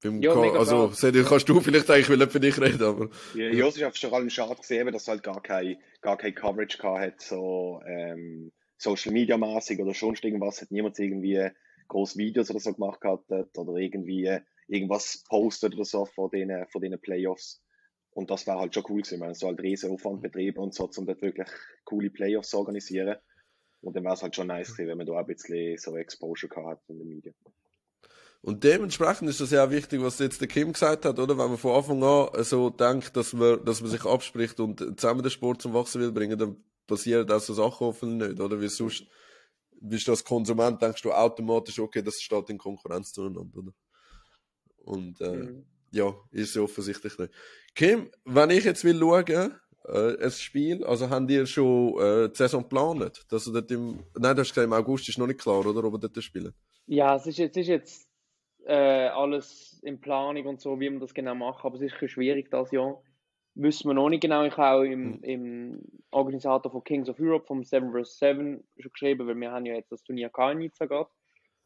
Mega also, klar. Sedi, kannst du vielleicht eigentlich, ich will für dich reden, aber. Ja, ja, es ist einfach vor allem schade gesehen, dass es halt gar kein, gar kein Coverage gehabt hat, so ähm, Social Media mäßig oder sonst irgendwas, hat niemand irgendwie groß Videos oder so gemacht gehabt oder irgendwie irgendwas postet oder so von denen, von denen Playoffs. Und das wäre halt schon cool gewesen, wenn so halt riesen Aufwand betrieben und so, um dort wirklich coole Playoffs zu organisieren. Und dann wäre es halt schon nice gewesen, wenn man da auch ein bisschen so Exposure gehabt hat in den Medien. Und dementsprechend ist das ja auch wichtig, was jetzt der Kim gesagt hat, oder? Wenn man von Anfang an so denkt, dass man, dass man sich abspricht und zusammen den Sport zum Wachsen will bringen, dann passieren auch so Sachen hoffentlich nicht, oder? Wie sonst bist du als Konsument, denkst du automatisch, okay, das steht in Konkurrenz zueinander, oder? Und, äh, Mhm. ja, ist ja offensichtlich nicht. Kim, wenn ich jetzt will schauen, äh, ein Spiel? Also haben die schon äh, die Saison geplant? Dass ihr dort im, nein, du hast gesagt, im August ist noch nicht klar, oder? Ob ihr dort spielen? Ja, es ist jetzt, es ist jetzt äh, alles in Planung und so, wie man das genau macht, aber es ist ein schwierig das Jahr. Wissen wir noch nicht genau. Ich habe auch im, Mhm. im Organisator von Kings of Europe, vom 7 vs 7, schon geschrieben, weil wir haben ja jetzt das Turnier in Nizza gehabt,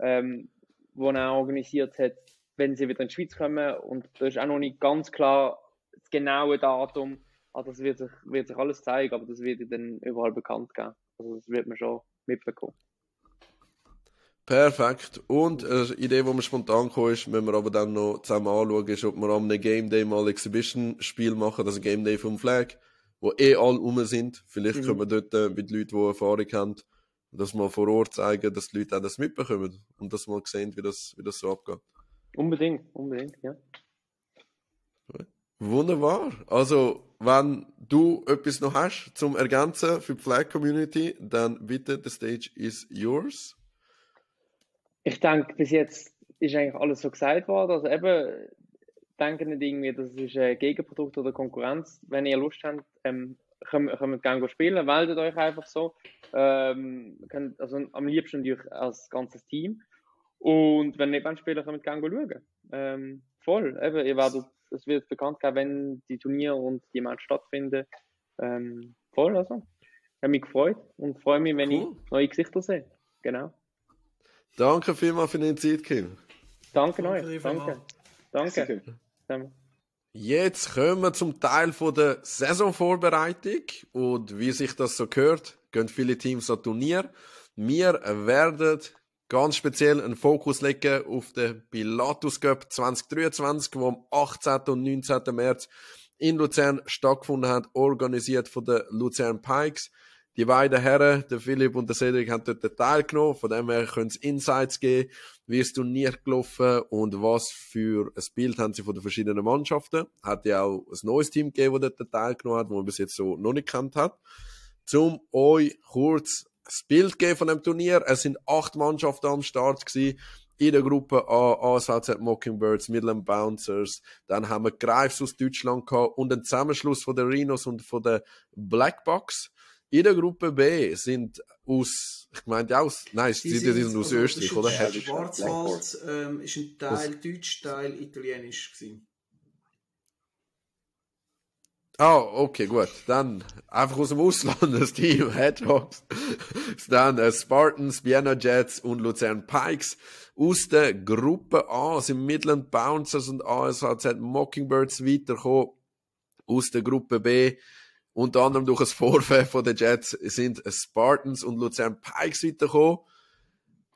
ähm, wo er organisiert hat, wenn sie wieder in die Schweiz kommen. Und da ist auch noch nicht ganz klar das genaue Datum. Also das wird sich, wird sich alles zeigen, aber das wird dann überall bekannt geben. Also das wird man schon mitbekommen. Perfekt. Und eine Idee, die mir spontan gekommen ist, müssen wir aber dann noch zusammen anschauen, ist, ob wir am Game Day mal Exhibition-Spiel machen, also Game Day vom Flag, wo eh alle rum sind. Vielleicht Mhm. können wir dort äh, mit Leuten, die Erfahrung haben, das mal vor Ort zeigen, dass die Leute auch das mitbekommen und dass mal sehen, wie das, wie das so abgeht. Unbedingt, unbedingt, ja. Wunderbar. Also, wenn du etwas noch hast zum Ergänzen für die Flag Community, dann bitte, the stage is yours. Ich denke, bis jetzt ist eigentlich alles so gesagt worden. Also eben, denke nicht irgendwie, das ist ein Gegenprodukt oder Konkurrenz. Wenn ihr Lust habt, ähm, könnt, könnt ihr gerne spielen, meldet euch einfach so. Ähm, könnt, also am liebsten natürlich als ganzes Team. Und wenn ihr nicht spielen, könnt ihr gerne schauen. Ähm, voll, eben, ihr werdet, es wird bekannt geben, wenn die Turniere und die Match stattfinden. Ähm, voll, also. Ich habe mich gefreut und freue mich, wenn Cool. ich neue Gesichter sehe. Genau. Danke vielmals für deine Zeit, Kim. Danke, Danke euch. Danke. Danke. Danke. Jetzt kommen wir zum Teil von der Saisonvorbereitung und wie sich das so gehört, gehen viele Teams an Turnier. Wir werden ganz speziell einen Fokus legen auf den Pilatus Cup 2023, wo am 18. und 19. März in Luzern stattgefunden hat, organisiert von den Luzern Pikes. Die beiden Herren, der Philipp und der Cedric, haben dort teilgenommen. Von dem her können es Insights geben, wie das Turnier gelaufen und was für ein Bild haben sie von den verschiedenen Mannschaften. Hat ja auch ein neues Team gegeben, das dort teilgenommen hat, das man bis jetzt so noch nicht kennt hat. Zum euch kurz das Bild geben von dem Turnier. Es sind acht Mannschaften am Start gewesen. In der Gruppe A, ASVZ Mockingbirds, Midland Bouncers. Dann haben wir Greifs aus Deutschland gehabt und einen Zusammenschluss von den Rhinos und von den Blackbox. In der Gruppe B sind aus, ich meinte aus, nein, die, die, die sind aus also, Österreich, der oder? Schwarzwald ähm, ist ein Teil Deutsch, Teil Italienisch gewesen. Ah, okay, gut. Dann einfach aus dem Ausland das Team Hedgehogs. Dann äh, Spartans, Vienna Jets und Luzern Pikes. Aus der Gruppe A sind Midland Bouncers und ASHZ Mockingbirds weitergekommen. Aus der Gruppe B, unter anderem durch das Vorfeld von den Jets, sind Spartans und Luzern Pikes weitergekommen.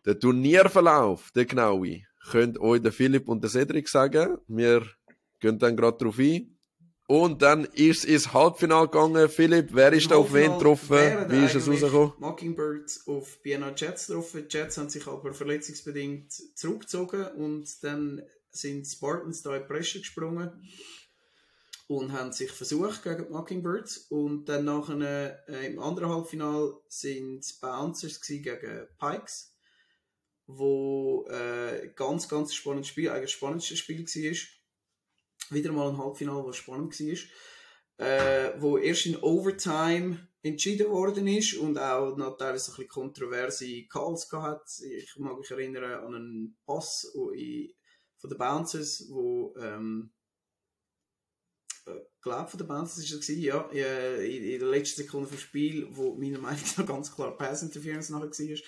Der Turnierverlauf, der genaue, könnt euch der Philipp und der Cedric sagen. Wir gehen dann gerade drauf ein. Und dann ist es ins Halbfinale gegangen. Philipp, wer ist da auf wen getroffen? Wie ist es rausgekommen? Mockingbirds auf Vienna Jets getroffen. Die Jets haben sich aber verletzungsbedingt zurückgezogen und dann sind Spartans da in die Presse gesprungen und haben sich versucht gegen die Mockingbirds. Und dann nachher äh, im anderen Halbfinale sind die Bouncers gegen Pikes wo äh, ganz ganz spannendes Spiel eigentlich das spannendste Spiel war wieder mal ein Halbfinale, das spannend war, äh, wo erst in Overtime entschieden worden ist und auch noch teilweise ein bisschen kontroverse Calls gehabt. Ich mag mich erinnern an einen Pass wo in, von den Bouncers, wo ähm, äh, glaube von den Bouncers ist es ja, in, der letzten Sekunde vom Spiel, wo meiner Meinung nach ganz klar Pass Interference nachher war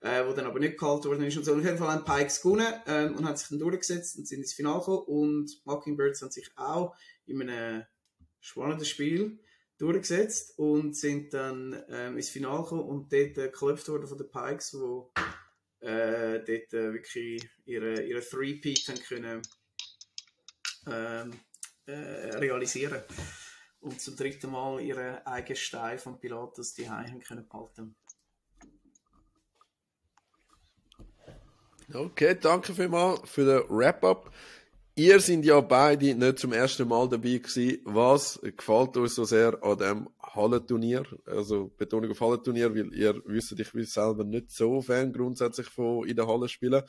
äh, wo dann aber nicht gehalten worden ist und so. Und auf jeden Fall haben Pikes gewonnen ähm, und haben sich dann durchgesetzt und sind ins Finale gekommen und Mockingbirds haben sich auch in einem spannenden Spiel durchgesetzt und sind dann ähm, ins Finale gekommen und dort äh, geklopft worden von den Pikes, wo äh, dort äh, wirklich ihre, ihre Three-Peat haben können ähm, äh, realisieren und zum dritten Mal ihren eigenen Stein von Pilatus die haben können behalten. Okay, danke vielmals für den Wrap-up. Ihr sind ja beide nicht zum ersten Mal dabei gewesen. Was gefällt euch so sehr an dem Hallenturnier? Also Betonung auf Hallenturnier, weil ihr wisst, ich bin selber nicht so Fan grundsätzlich von in der Halle spielen.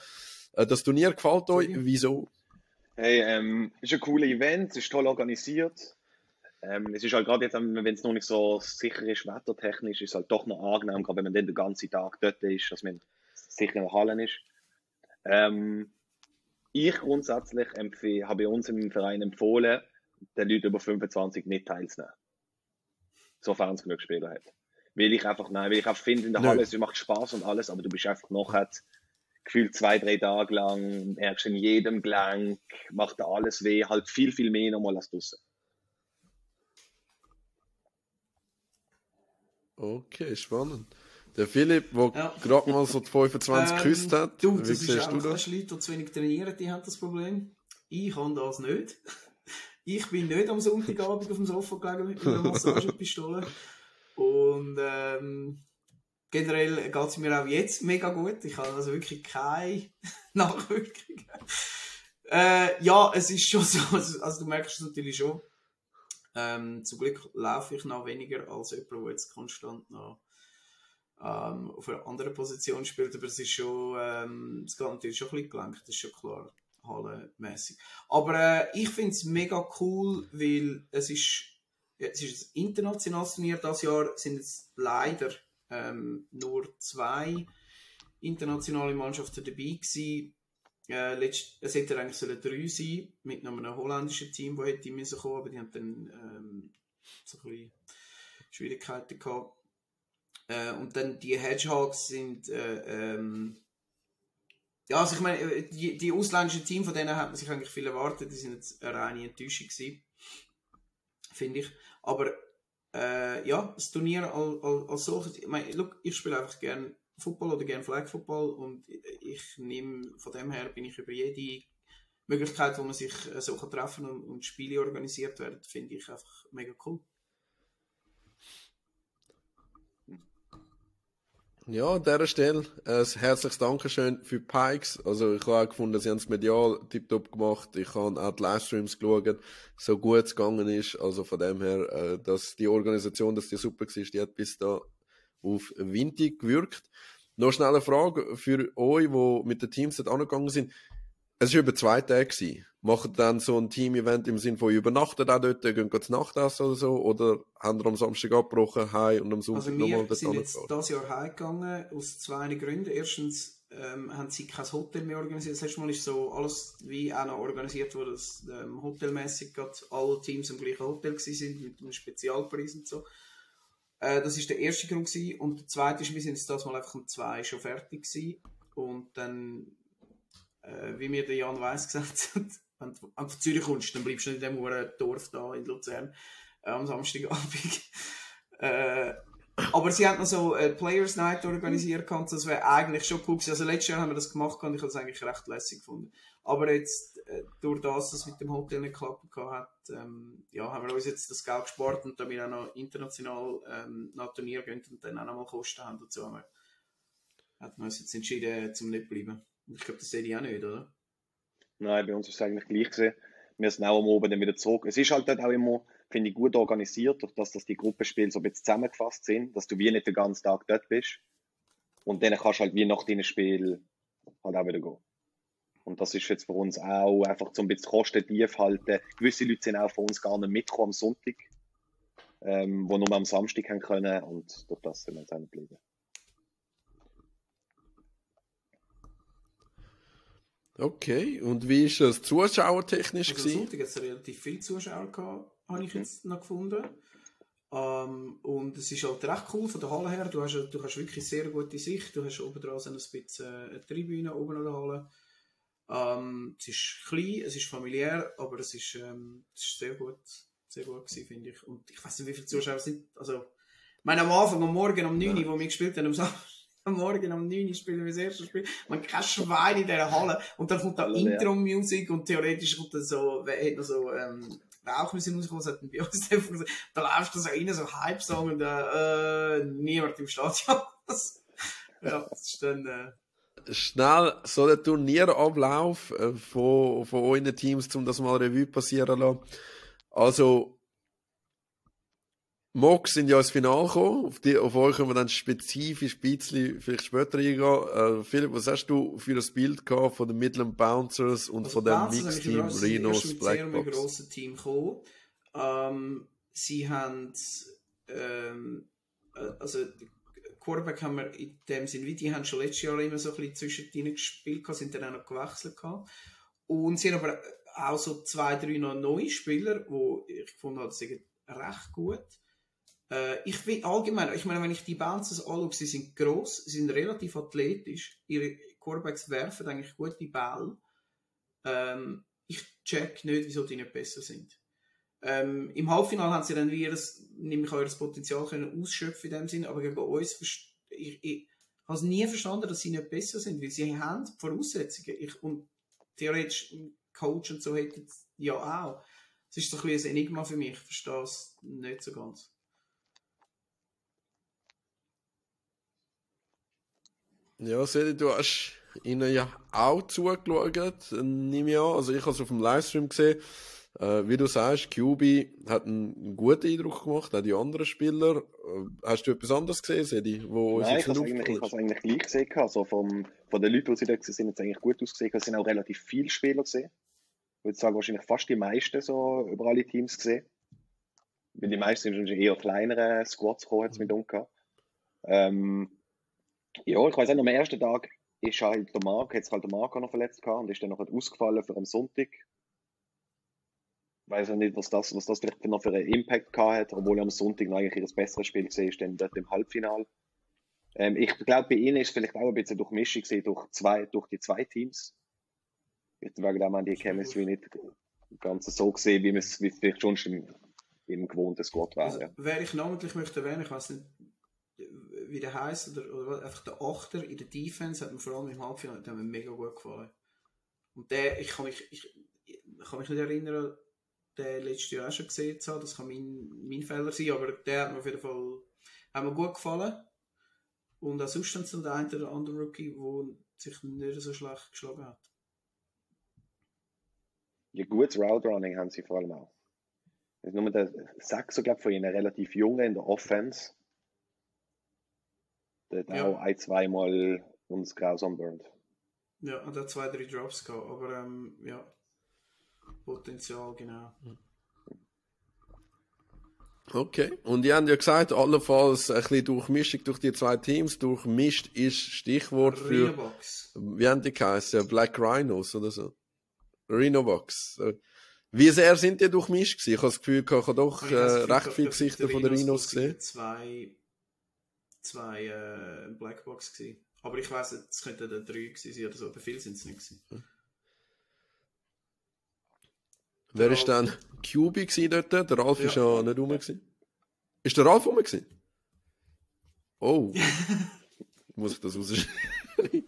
Äh, Das Turnier gefällt euch? Wieso? Hey, ähm, ist ein cooles Event, ist toll organisiert. Ähm, es ist halt gerade jetzt, wenn es noch nicht so sicher ist, wettertechnisch, ist es halt doch noch angenehm, gerade wenn man dann den ganzen Tag dort ist, dass man sicher in der Halle ist. Ähm, ich grundsätzlich empfehle, habe uns im Verein empfohlen, den Leuten über 25 nicht teilzunehmen. Sofern es genug Spieler hat. Weil ich einfach, nein, weil ich einfach finde, in der. Halle, es macht Spaß und alles, aber du bist einfach nachher gefühlt zwei, drei Tage lang, merkst in jedem Gelenk, macht alles weh, halt viel, viel mehr nochmal als draussen. Okay, spannend. Der Philipp, der Ja. gerade mal so die 25 Ähm, geküsst hat, Du, wie das ist siehst du einfach, das? du, Leute, die zu wenig trainieren, die haben das Problem. Ich habe das nicht. Ich bin nicht am Sonntagabend auf dem Sofa gelegen mit einer Massagepistole. Und ähm, generell geht es mir auch jetzt mega gut. Ich habe also wirklich keine Nachwirkungen. Äh, ja, es ist schon so. Also, also du merkst es natürlich schon. Ähm, zum Glück laufe ich noch weniger als jemand, der jetzt konstant noch ähm, auf einer anderen Position spielt, aber es ist schon, ähm, es geht natürlich schon ein bisschen gelenkt, das ist schon klar, hallenmäßig. Aber äh, ich finde es mega cool, weil es ist, ja, es ist ein internationales Turnier, das Jahr sind es leider ähm, nur zwei internationale Mannschaften dabei gewesen. Äh, letzt, es hätte eigentlich drei sein, mit einem holländischen Team, das hätte müssen kommen, aber die haben dann ähm, so ein bisschen Schwierigkeiten gehabt. Äh, und dann die Hedgehogs sind, äh, ähm, ja, also ich meine, äh, die, die ausländischen Teams, von denen hat man sich eigentlich viel erwartet, die sind jetzt eine reine Enttäuschung gewesen, finde ich. Aber äh, ja, das Turnier als, als, als solches, ich meine, look, ich spiele einfach gerne Football oder gerne Flag Football und ich nehme, von dem her bin ich über jede Möglichkeit, wo man sich äh, so kann treffen und, und Spiele organisiert werden, finde ich einfach mega cool. Ja, an dieser Stelle ein herzliches Dankeschön für Pikes. Also ich habe auch gefunden, sie haben es medial tiptop gemacht. Ich habe auch die Livestreams geschaut, so gut es gegangen ist. Also von dem her, äh, dass die Organisation, dass die super war, die hat bis da auf Windig gewirkt. Noch schnell eine Frage für euch, die mit den Teams angegangen sind. Es war über zwei Tage. Gewesen. Macht dann so ein Team-Event im Sinne von übernachten auch dort, gehen zu Nacht essen oder so? Oder haben ihr am Samstag abgebrochen, heim und am Sonntag Also nochmal wir sind jetzt dieses Jahr heimgegangen, aus zwei Gründen. Erstens ähm, haben sie kein Hotel mehr organisiert. Das letzte Mal ist so alles wie auch noch organisiert worden, dass ähm, hotelmäßig alle Teams im gleichen Hotel sind, mit einem Spezialpreis und so. Äh, das ist der erste Grund gewesen. Und der zweite ist, wir sind jetzt das mal einfach um zwei schon fertig gewesen. Und dann, äh, wie mir der Jan Weiss gesagt hat, wenn du von Zürich kommst, dann bleibst du nicht in dem hohen Dorf da in Luzern äh, am Samstagabend. äh, aber sie haben noch so eine Players Night organisiert, gehabt, das wäre eigentlich schon cool gewesen. Also letztes Jahr haben wir das gemacht und ich habe es eigentlich recht lässig gefunden. Aber jetzt, äh, durch das, dass es mit dem Hotel nicht geklappt hat, ähm, ja, haben wir uns jetzt das Geld gespart und da wir auch noch international ähm, nach Turnier gehen und dann auch noch mal Kosten haben dazu, haben wir, hat man uns jetzt entschieden, zum nicht bleiben. Ich glaube, das sehe ich auch nicht, oder? Nein, bei uns ist es eigentlich gleich gewesen. Wir sind auch am Oben dann wieder zurück. Es ist halt auch immer, finde ich, gut organisiert, durch das, dass die Gruppenspiele so ein bisschen zusammengefasst sind, dass du wie nicht den ganzen Tag dort bist. Und dann kannst du halt wie nach deinem Spiel halt auch wieder gehen. Und das ist jetzt für uns auch einfach so ein bisschen Kosten tief halten. Gewisse Leute sind auch von uns gar nicht mitgekommen am Sonntag, ähm, wo nur am Samstag haben können und durch das sind wir jetzt auch nicht geblieben. Okay, und wie ist das zuschauertechnisch Also gewesen? Sonntag hat es relativ viele Zuschauer gehabt, habe ich jetzt noch gefunden. Ähm, und es ist halt recht cool von der Halle her. Du hast, du hast wirklich sehr gute Sicht. Du hast oben dran so ein bisschen eine Tribüne oben an der Halle. Ähm, es ist klein, es ist familiär, aber es ist, ähm, es ist sehr gut, sehr gut gewesen, finde ich. Und ich weiß nicht, wie viele Zuschauer es sind. Also, ich meine, am Anfang, am Morgen, am 9 Uhr, wo wir gespielt haben, am Samstag, am Morgen, am 9 Uhr spielen wir das erste Spiel. Man kein Schwein in dieser Halle. Und dann kommt da. Intro-Musik und theoretisch kommt dann so, noch so, ähm, Rauchmusik rausgekommen, das hat bei uns gesagt, da läufst du so rein, so Hype-Song und äh, niemand im Stadion. Das- ja, das ist dann, äh, Schnell so der Turnierablauf äh, von, von euren Teams, um das mal Revue passieren zu lassen. Also, Mox sind ja ins Finale gekommen. Auf, die, auf euch können wir dann spezifisch ein bisschen vielleicht später eingehen. Äh, Philipp, was hast du für ein Bild gehabt von den Midland Bouncers und Also von dem Mixteam Rhinos erst mit sehr grossen Team gekommen. Ähm, sie haben, ähm, äh, also Quarterback haben wir in dem Sinn, wie die haben schon letztes Jahr immer so ein bisschen zwischendrin gespielt, gehabt, sind dann auch noch gewechselt gehabt. Und sie haben aber auch so zwei, drei noch neue Spieler, wo ich gefunden habe, sie sind recht gut. Äh, ich finde allgemein, ich meine, wenn ich die Bounces anschaue, sie sind gross, sie sind relativ athletisch, ihre Quarterbacks werfen eigentlich gute Bälle. Ähm, ich check nicht, wieso die nicht besser sind. Ähm, Im Halbfinale haben sie dann wie ihres, nämlich auch ihr Potenzial können ausschöpfen in dem Sinn, aber gegen uns, ich, ich habe es nie verstanden, dass sie nicht besser sind, weil sie haben die Voraussetzungen. Ich, und theoretisch ein Coach und so hätten ja auch. Es ist so ein bisschen ein Enigma für mich, ich verstehe es nicht so ganz. Ja, Sedi, du hast ihnen ja auch zugeschaut, nehme ich an. Also ich habe es auf dem Livestream gesehen. Äh, wie du sagst, QB hat einen guten Eindruck gemacht, auch die anderen Spieler. Äh, hast du etwas anderes gesehen, Sedi, wo Nein, ich habe es eigentlich, es gleich gesehen. Also vom, von den Leuten, die sie da waren, sind jetzt eigentlich gut ausgesehen. Es sind auch relativ viele Spieler gesehen. Ich würde sagen, wahrscheinlich fast die meisten so über alle Teams gesehen. Weil die meisten sind schon eher kleinere Squads gekommen, jetzt mit Unka. Ähm, ja, ich weiß auch, am ersten Tag ist halt der Marc, hat sich halt der Marco noch verletzt gehabt und ist dann noch ausgefallen für am Sonntag. Ich weiß auch nicht, was das, was das vielleicht noch für einen Impact gehabt hat, obwohl er am Sonntag noch eigentlich ihr besseres Spiel gesehen ist, dann dort im Halbfinale. Ähm, ich glaube, bei ihnen ist es vielleicht auch ein bisschen Durchmischung gewesen durch, zwei, durch die zwei Teams. Ich wegen dem haben die Chemistry nicht ganz so gesehen, wie es wie vielleicht schon im, im gewohnten Squad wäre. Also, wer ich namentlich möchte erwähnen, ich weiß nicht, wie der heißt oder, oder einfach der Achter in der Defense hat mir vor allem im Halbfinale hat mir mega gut gefallen. Und der, ich kann mich, ich, ich kann mich nicht erinnern, den letztes Jahr auch schon gesehen zu haben, das kann mein, mein Fehler sein, aber der hat mir auf jeden Fall hat mir gut gefallen. Und auch sonst dann der eine oder andere Rookie, der sich nicht so schlecht geschlagen hat. Ja, gutes Route Running haben sie vor allem auch. Das ist nur der Sechser, glaube ich, von ihnen relativ jung in der Offense. Der hat Ja. auch ein, zweimal uns grausam burnt. Ja, und hat zwei, drei Drops gehabt, aber ähm, ja, Potenzial, genau. Okay. Und die haben ja gesagt, allenfalls ein bisschen Durchmischung durch die zwei Teams. Durchmischt ist Stichwort für, Rhinobox. wie haben die geheißen? Black Rhinos oder so? Rhinobox. Wie sehr sind die durchmischt gewesen? Ich habe das Gefühl, ich habe doch äh, recht viele Gesichter von den Rhinos gesehen. Zwei, zwei äh, Blackbox gewesen. Aber ich weiss, es könnten dann drei gewesen sein oder so, aber viel sind es nicht gewesen. Wer Der ist dann QB gewesen dort? Der Ralf ist Ja. ja nicht rum gewesen. Ist der Ralf rum gewesen? Oh. Muss ich das rausschneiden?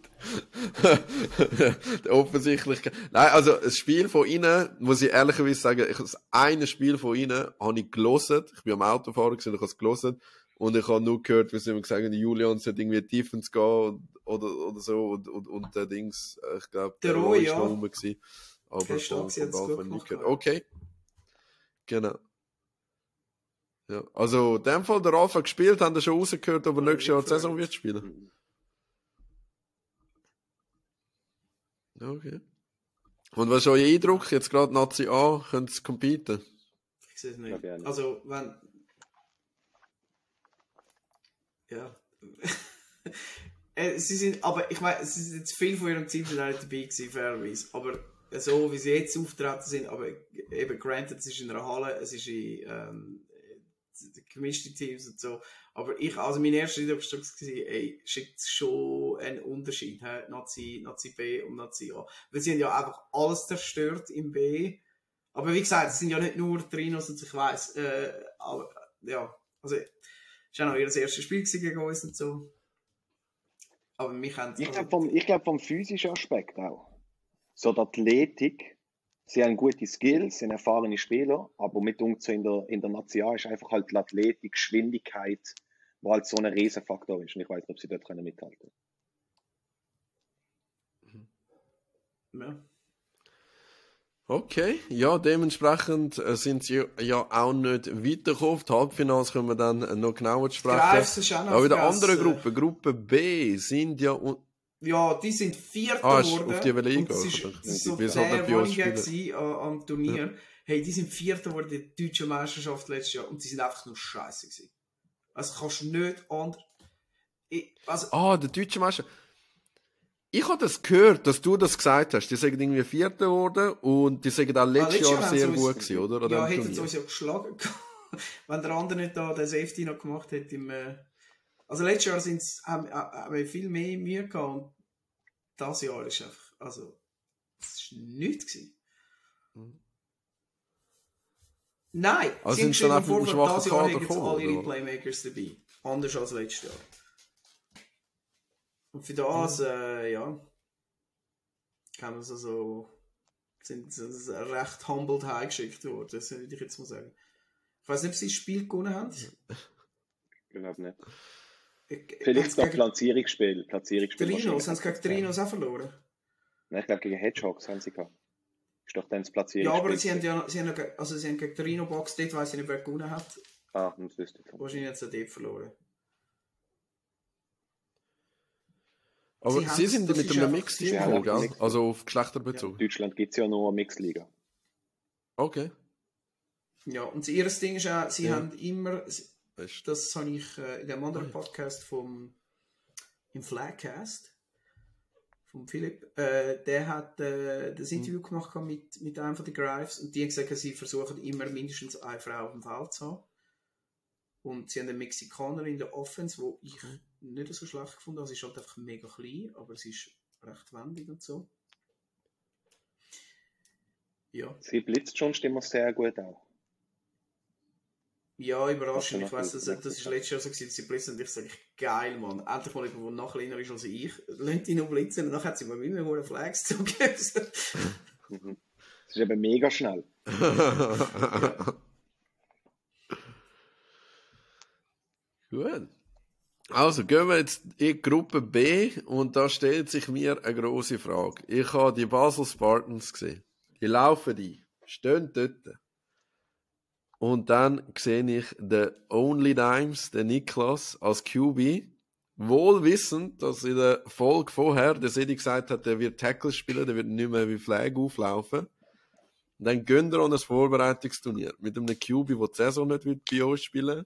Offensichtlich. Nein, also das Spiel von ihnen, muss ich ehrlicherweise sagen, ich, das eine Spiel von ihnen habe ich gelesen. Ich bin am Autofahren gewesen, ich habe es gelesen. Und ich habe nur gehört, wie sie immer gesagt haben, Julian sollte irgendwie Defense gehen oder, oder so. Und, und, und der Dings, ich glaube, Der der Roy, ja. noch rum gewesen. Aber von, von gut habe ich nicht gehört. Okay. Genau. Ja, also in dem Fall, der hat gespielt, haben wir schon rausgehört, ob er Ja, nächstes Jahr die. Saison wird spielen. Okay. Und was ist euer Eindruck? Jetzt gerade Nazi A, können sie competen? Ich sehe es nicht. gerne. Also, wenn. Ja. Äh, sie sind, aber ich meine, sie sind jetzt viel von ihrem Team auch nicht dabei gewesen, fairerweise. Aber so wie sie jetzt auftreten sind, aber eben granted, es ist in einer Halle, es ist in ähm, gemischte Teams und so. Aber ich, also mein erster Eindruck war ey, schickt schon einen Unterschied, hä? Nazi, Nazi B und Nazi A. Weil sie haben ja einfach alles zerstört im B. Aber wie gesagt, es sind ja nicht nur Trinos und ich weiss, äh, aber, ja, also, es war auch noch ihr erstes Spiel gegen uns und so. Aber mich haben, Ich glaube vom, ich glaub vom physischen Aspekt auch. So die Athletik, sie haben gute Skills, sind erfahrene Spieler, aber mit uns so in der, in der Nation ist einfach halt die Athletik, Geschwindigkeit, wo halt so ein Riesenfaktor ist. Und ich weiß nicht, ob sie dort können mithalten ja. Okay, ja, dementsprechend äh, sind sie ja auch nicht weitergekommen. Die Halbfinals können wir dann äh, noch genauer sprechen. Greifs ist auch noch Aber in der anderen Gruppe, Gruppe B, sind ja Ja, die sind Vierter Ah, geworden. auf die Liga, Und das ist, das ist so der gewesen an, am Turnier. Hey, die sind Vierter geworden in der deutschen Meisterschaft letztes Jahr und die sind einfach nur scheiße gewesen. Also kannst du nicht anders. Ich, also, Ah, der deutsche Meister. Ich habe das gehört, dass du das gesagt hast. Die sind irgendwie Vierter geworden und die sind auch letztes, Ah, Jahr haben sehr gut gewesen, oder? An Ja, dem hätten sie uns ja geschlagen. Wenn der andere nicht da den Safety noch gemacht hätte. Im, äh also letztes Jahr sind's, haben, äh, haben wir viel mehr Mühe gehabt und das Jahr ist einfach, also, es war nichts gewesen. Nein, Also sind einem vor, das schwachen Jahr Kader gekommen, alle ihre? Playmakers dabei. Anders als letztes Jahr. Und für das, äh, ja, kann man so, so sind sie recht humbled heimgeschickt worden, das würde ich jetzt mal sagen. Ich weiß nicht, ob sie das Spiel gewonnen haben. Ich glaube nicht. Ich- Vielleicht sie Platzierungsspiel. Platzierungsspiel die Rhinos, haben sie gegen die Rhinos auch verloren? Nein, ich glaube gegen Hedgehogs haben sie gehabt. Ist doch dann das Ja, Platzierungsspiel. aber sie haben ja, sie haben, ja also sie haben gegen die Rhino Box, dort weiss ich nicht, wer gewonnen hat. Ah, das wüsste ich. Wahrscheinlich haben sie dort verloren. Aber Sie sie, sind das mit einem haben gekommen, gell? Also auf Geschlechter bezogen. In Deutschland gibt es ja nur eine Mixliga. Okay. Ja, und ihr Ding ist auch, sie Ja. haben immer, das habe ich äh, in dem anderen ja. Podcast vom im Flagcast vom Philipp, äh, der hat äh, das Mhm. Interview gemacht gehabt mit, mit einem von den Grives und die haben gesagt, sie versuchen immer mindestens eine Frau auf dem Feld zu haben. Und sie haben einen Mexikaner in der Offense, wo ich Mhm. nicht so schlecht gefunden habe. Sie ist halt einfach mega klein, aber sie ist recht wendig und so. Ja. Sie blitzt schon immer sehr gut auch. Ja, überraschend. Ich weiss, denn das, das ist letztes Jahr so gewesen, dass sie blitzen und ich sage, geil, Mann. Endlich mal jemand, der noch kleiner ist als ich. Lasst ihn noch blitzen und dann hat sie mir immer hohe Flags zugegeben. Mhm. Das ist eben mega schnell. Gut. Also gehen wir jetzt in die Gruppe B und da stellt sich mir eine große Frage. Ich habe die Basel Spartans gesehen. Die laufen ein, stehen dort. Und dann sehe ich den Only Dimes, den Niklas, als QB. Wohl wissend, dass in der Folge vorher der Sedi gesagt hat, der wird Tackle spielen, der wird nicht mehr wie Flag auflaufen. Und dann gehen wir an ein Vorbereitungsturnier mit einem QB, der die Saison nicht bei uns spielen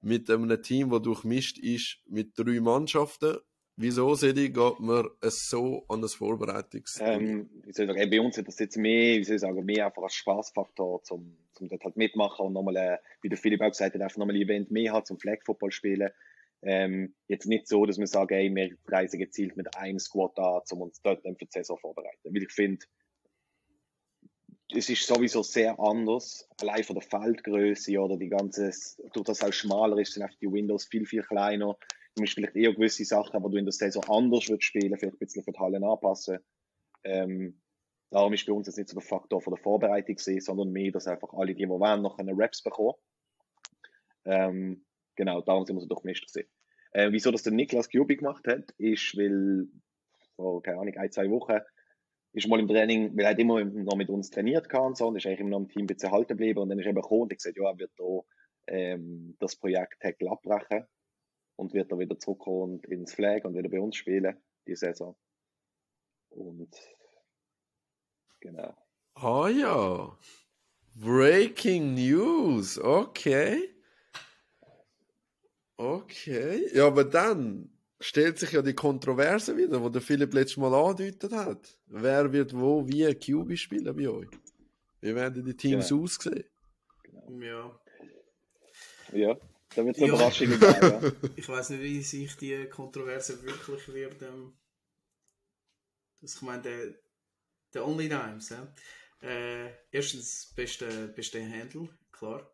mit einem Team, das durchmischt ist mit drei Mannschaften. Wieso, Sedi, geht man so an das Vorbereitungsturnier? Ähm, wie soll ich sagen, bei uns ist das jetzt mehr, wie soll ich sagen, mehr einfach als Spaßfaktor, zum, zum dort halt mitmachen und nochmal, äh, wie der Philipp auch gesagt hat, einfach nochmal ein Event mehr hat zum Flag Football spielen. Ähm, jetzt nicht so, dass wir sagen, ey, wir reisen gezielt mit einem Squad an, um uns dort dann für die Saison vorbereiten. Weil ich finde, es ist sowieso sehr anders, allein von der Feldgröße oder die ganze, durch das auch schmaler ist, sind einfach die Windows viel, viel kleiner. Du musst vielleicht eher gewisse Sachen, die du in der Saison anders würdest spielen, vielleicht ein bisschen für die Hallen anpassen. Ähm, darum ist bei uns jetzt nicht so der Faktor von der Vorbereitung gesehen, sondern mehr, dass einfach alle, die, die wollen, noch eine Raps bekommen. Ähm, genau, darum sind wir so durchmischt gesehen. Äh, wieso das der Niklas Kubi gemacht hat, ist, weil vor, keine Ahnung, ein, zwei Wochen ist mal im Training, weil er hat immer noch mit uns trainiert kann und so, und ist eigentlich immer noch im Team ein bisschen halten geblieben und dann ist er eben gekommen und ich gesagt, ja, er wird da ähm, das Projekt Tackle abbrechen und wird dann wieder zurückkommen und ins Flag und wieder bei uns spielen, die Saison. Und genau. Ah ja. Breaking News. Okay. Okay. Ja, aber dann stellt sich ja die Kontroverse wieder, wo der Philipp letztes Mal angedeutet hat. Wer wird wo wie QB spielen bei euch? Wie werden die Teams Genau. aussehen? ja. Ja, da wird es eine Ja. Überraschung geben. Ja. Ich weiß nicht, wie sich die Kontroverse wirklich wird. Ähm, das, ich meine, der, der Only Dimes. Ja? Äh, erstens, beste, beste Handle, klar.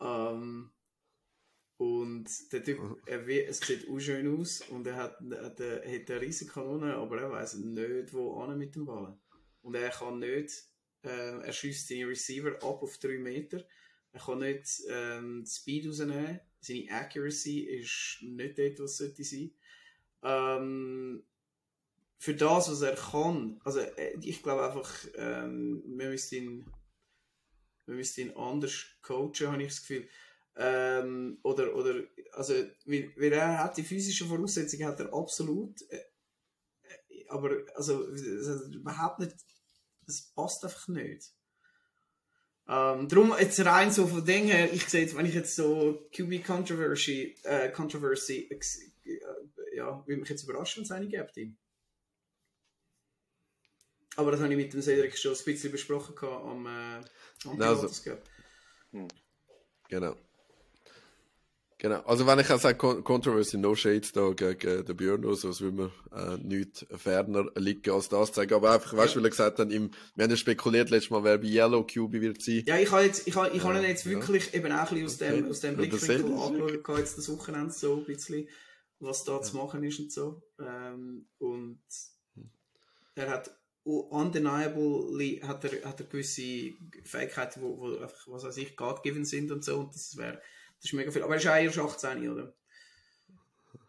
Ähm, und der Typ, er, we- es sieht auch schön aus und er hat, er hat, hat eine riesige Kanone, aber er weiß nicht, wo an mit dem Ball. Und er kann nicht, äh, er schießt den Receiver ab auf 3 Meter. Er kann nicht ähm, die Speed rausnehmen. Seine Accuracy ist nicht dort, was sollte sein. Ähm, für das, was er kann, also äh, ich glaube einfach, ähm, wir müssen ihn, wir müssen ihn anders coachen, habe ich das Gefühl. Ähm, oder, oder, also, weil, weil er hat die physischen Voraussetzungen, hat er absolut. Äh, aber also, also überhaupt nicht, das passt einfach nicht. Ähm, darum jetzt rein so von her, ich sehe jetzt, wenn ich jetzt so QB Controversy, äh, Controversy, äh, ja, würde mich jetzt überraschen, wenn es eine gibt. Aber das habe ich mit dem Cedric schon ein bisschen besprochen am, äh, am Also-. Genau. Genau. Also wenn ich auch sage, Con Controversy, no shades da gegen den Björn, so als würde man äh, nichts ferner liegen als das zeigen. Aber einfach, weißt du, weil er gesagt hat, im, wir haben ja spekuliert letztes Mal, wer bei Yellow QB wird sein. Ja, ich habe jetzt, ich habe, ich habe Ja, ihn jetzt ja. wirklich eben auch ein bisschen aus dem, Okay. aus dem Ja, Blickwinkel angeschaut, jetzt das Wochenende so ein bisschen, was da zu machen ist und so. Ähm, und er hat undeniably hat er, hat er gewisse Fähigkeiten, wo, wo einfach, was weiß ich, God-given sind und so. Und das wäre, das ist mega viel. Aber er ist auch erst 18, oder?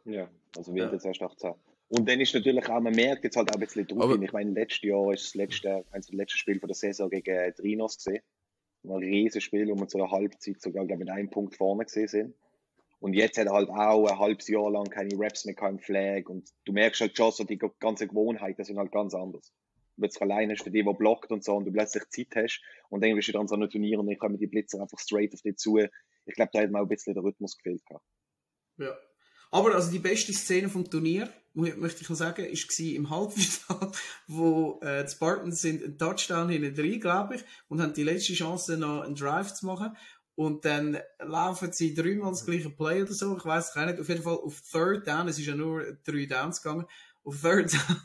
Ja, also wird Ja. jetzt erst 18. Und dann ist natürlich auch, man merkt jetzt halt auch ein bisschen drauf Aber-. Ich meine, letztes Jahr ist das letzte, eines der letzten Spiele von der Saison gegen die Rhinos gesehen. Ein riesiges Spiel, wo wir zu der Halbzeit sogar, glaube ich, mit einem Punkt vorne gesehen sind. Und jetzt hat er halt auch ein halbes Jahr lang keine Raps mehr, keinen Flag. Und du merkst halt schon so, die ganzen Gewohnheiten sind halt ganz anders. Du jetzt alleine hast für die, der blockt und so, und du plötzlich Zeit hast. Und dann bist du an so einem Turnier und dann kommen die Blitzer einfach straight auf dich zu. Ich glaube, da hat mir auch ein bisschen der Rhythmus gefehlt. Ja. Aber also die beste Szene vom Turnier, möchte ich noch sagen, gsi im Halbfinale, wo äh, die Spartans sind einen Touchdown hinten drin, glaube ich, und haben die letzte Chance noch einen Drive zu machen. Und dann laufen sie dreimal das gleiche Play oder so. Ich weiß es nicht. Auf jeden Fall auf Third Down, es ist ja nur drei Downs gegangen. Auf Third Down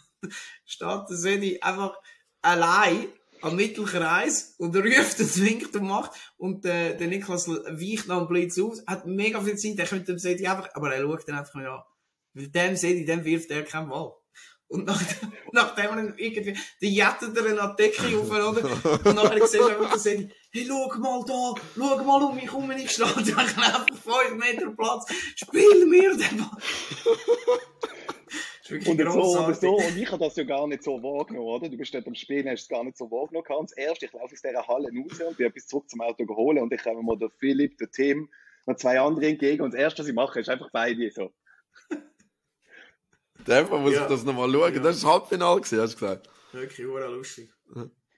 steht der Sedi einfach allein am Mittelkreis und ruft und winkt und macht. Und äh, der Niklas weicht am Blitz auf. Hat mega viel Zeit, er könnte dem Sedi einfach, aber er schaut dann einfach nicht an. Mit dem Sedi, dem wirft er keinen Ball. Und nach, nachdem er dann irgendwie, die jettet er die Decke auf, oder? Und nachher siehst du einfach den Sedi, hey, schau mal da, schau mal um mich herum, ich stehe da einfach 5 Meter Platz, spiel mir den Ball. Das Und so oder so, und ich habe das ja gar nicht so wahrgenommen, oder? Du bist dort am Spielen, hast es gar nicht so wahrgenommen. Ganz erst, ich laufe aus dieser Halle raus und bin bis zurück zum Auto geholt und ich habe mir der Philipp, der Tim, noch zwei andere entgegen und das erste, was ich mache, ist einfach beide so. Einfach muss Ja. ich das nochmal schauen. Ja. Das ist das Halbfinale gewesen, hast du gesagt. Wirklich, ura lustig.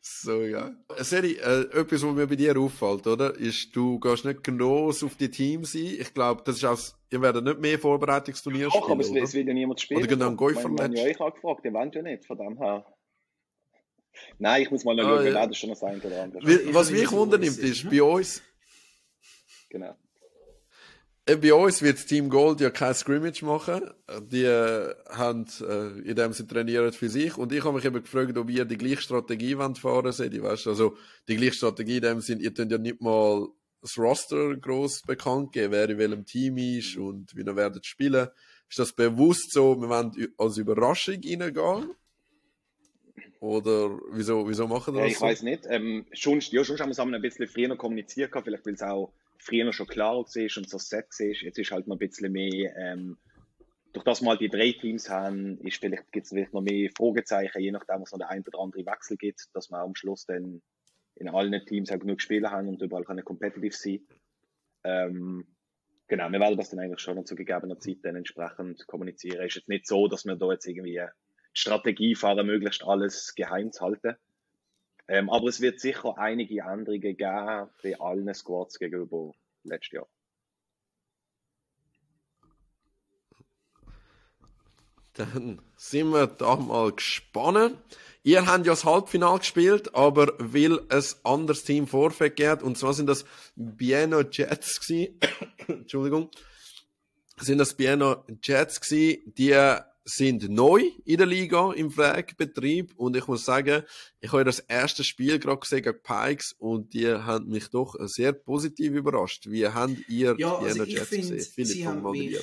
So, ja. Seri, äh, etwas, was mir bei dir auffällt, oder? Ist, du gehst nicht gross auf die Teams ein. Ich glaube, das ist auch, ihr werdet nicht mehr Vorbereitungsturnier Ach, aber es, spielen, will ja niemand spielen. Oder genau Goal Ich haben ja euch angefragt, ihr wollt ja nicht, von dem her. Nein, ich muss mal noch Ah, schauen, ja. das schon noch sein oder andere. Was mich wundernimmt, ist, bei uns, Genau. äh, bei uns wird das Team Gold ja kein Scrimmage machen. Die äh, haben, äh, in dem sie trainieren für sich. Und ich habe mich eben gefragt, ob ihr die gleiche Strategie wollt fahren seht. Weißt also, die gleiche Strategie in dem Sinn, ihr könnt ja nicht mal das Roster gross bekannt geben, wer in welchem Team ist und wie ihr werdet spielen. Ist das bewusst so, wir wollen als Überraschung reingehen? Oder wieso, wieso machen wir Ja, das ich so? weiß nicht. Ähm, schon, ja, schon haben wir es ein bisschen früher kommuniziert, vielleicht weil es auch früher schon klar war und so set war. Jetzt ist halt noch ein bisschen mehr, ähm, durch das wir halt die drei Teams haben, ist vielleicht, gibt es vielleicht noch mehr Fragezeichen, je nachdem, was noch der ein oder andere Wechsel gibt, dass wir am Schluss dann in allen Teams auch genug Spieler haben und überall können competitive sein. Ähm, genau, wir werden das dann eigentlich schon zu gegebener Zeit dann entsprechend kommunizieren. Ist jetzt nicht so, dass wir da jetzt irgendwie Strategie fahren, möglichst alles geheim zu halten. Ähm, aber es wird sicher einige Änderungen geben bei allen Squads gegenüber letztes Jahr. Dann sind wir da mal gespannt. Ihr habt ja das Halbfinale gespielt, aber weil ein anderes Team Vorfeld geht, und zwar sind das Bieno Jets gewesen. Entschuldigung. Sind das Bieno Jets gewesen, die sind neu in der Liga im Flag-Betrieb und ich muss sagen, ich habe das erste Spiel gerade gesehen gegen Pikes und die haben mich doch sehr positiv überrascht. Wie habt ihr Ja, also Jets finde, gesehen? Philipp, sie haben mich-.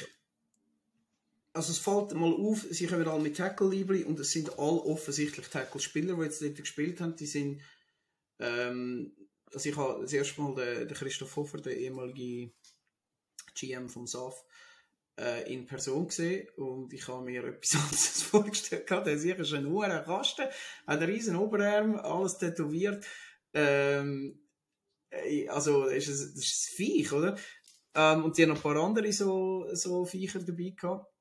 Also es fällt mal auf, sie kommen alle mit Tackle Library und es sind alle offensichtlich Tackle-Spieler, die jetzt dort gespielt haben. Die sind, ähm, also ich habe das erste Mal den, den Christoph Hofer, den ehemaligen GM vom SAF, äh, in Person gesehen und ich habe mir etwas anderes vorgestellt. Der sicher ist ein hoher Kasten, hat einen riesen Oberarm, alles tätowiert. Ähm, äh, also ist, ein, das ist ein Viech, oder? Ähm, und die haben noch ein paar andere so, so Viecher dabei gehabt.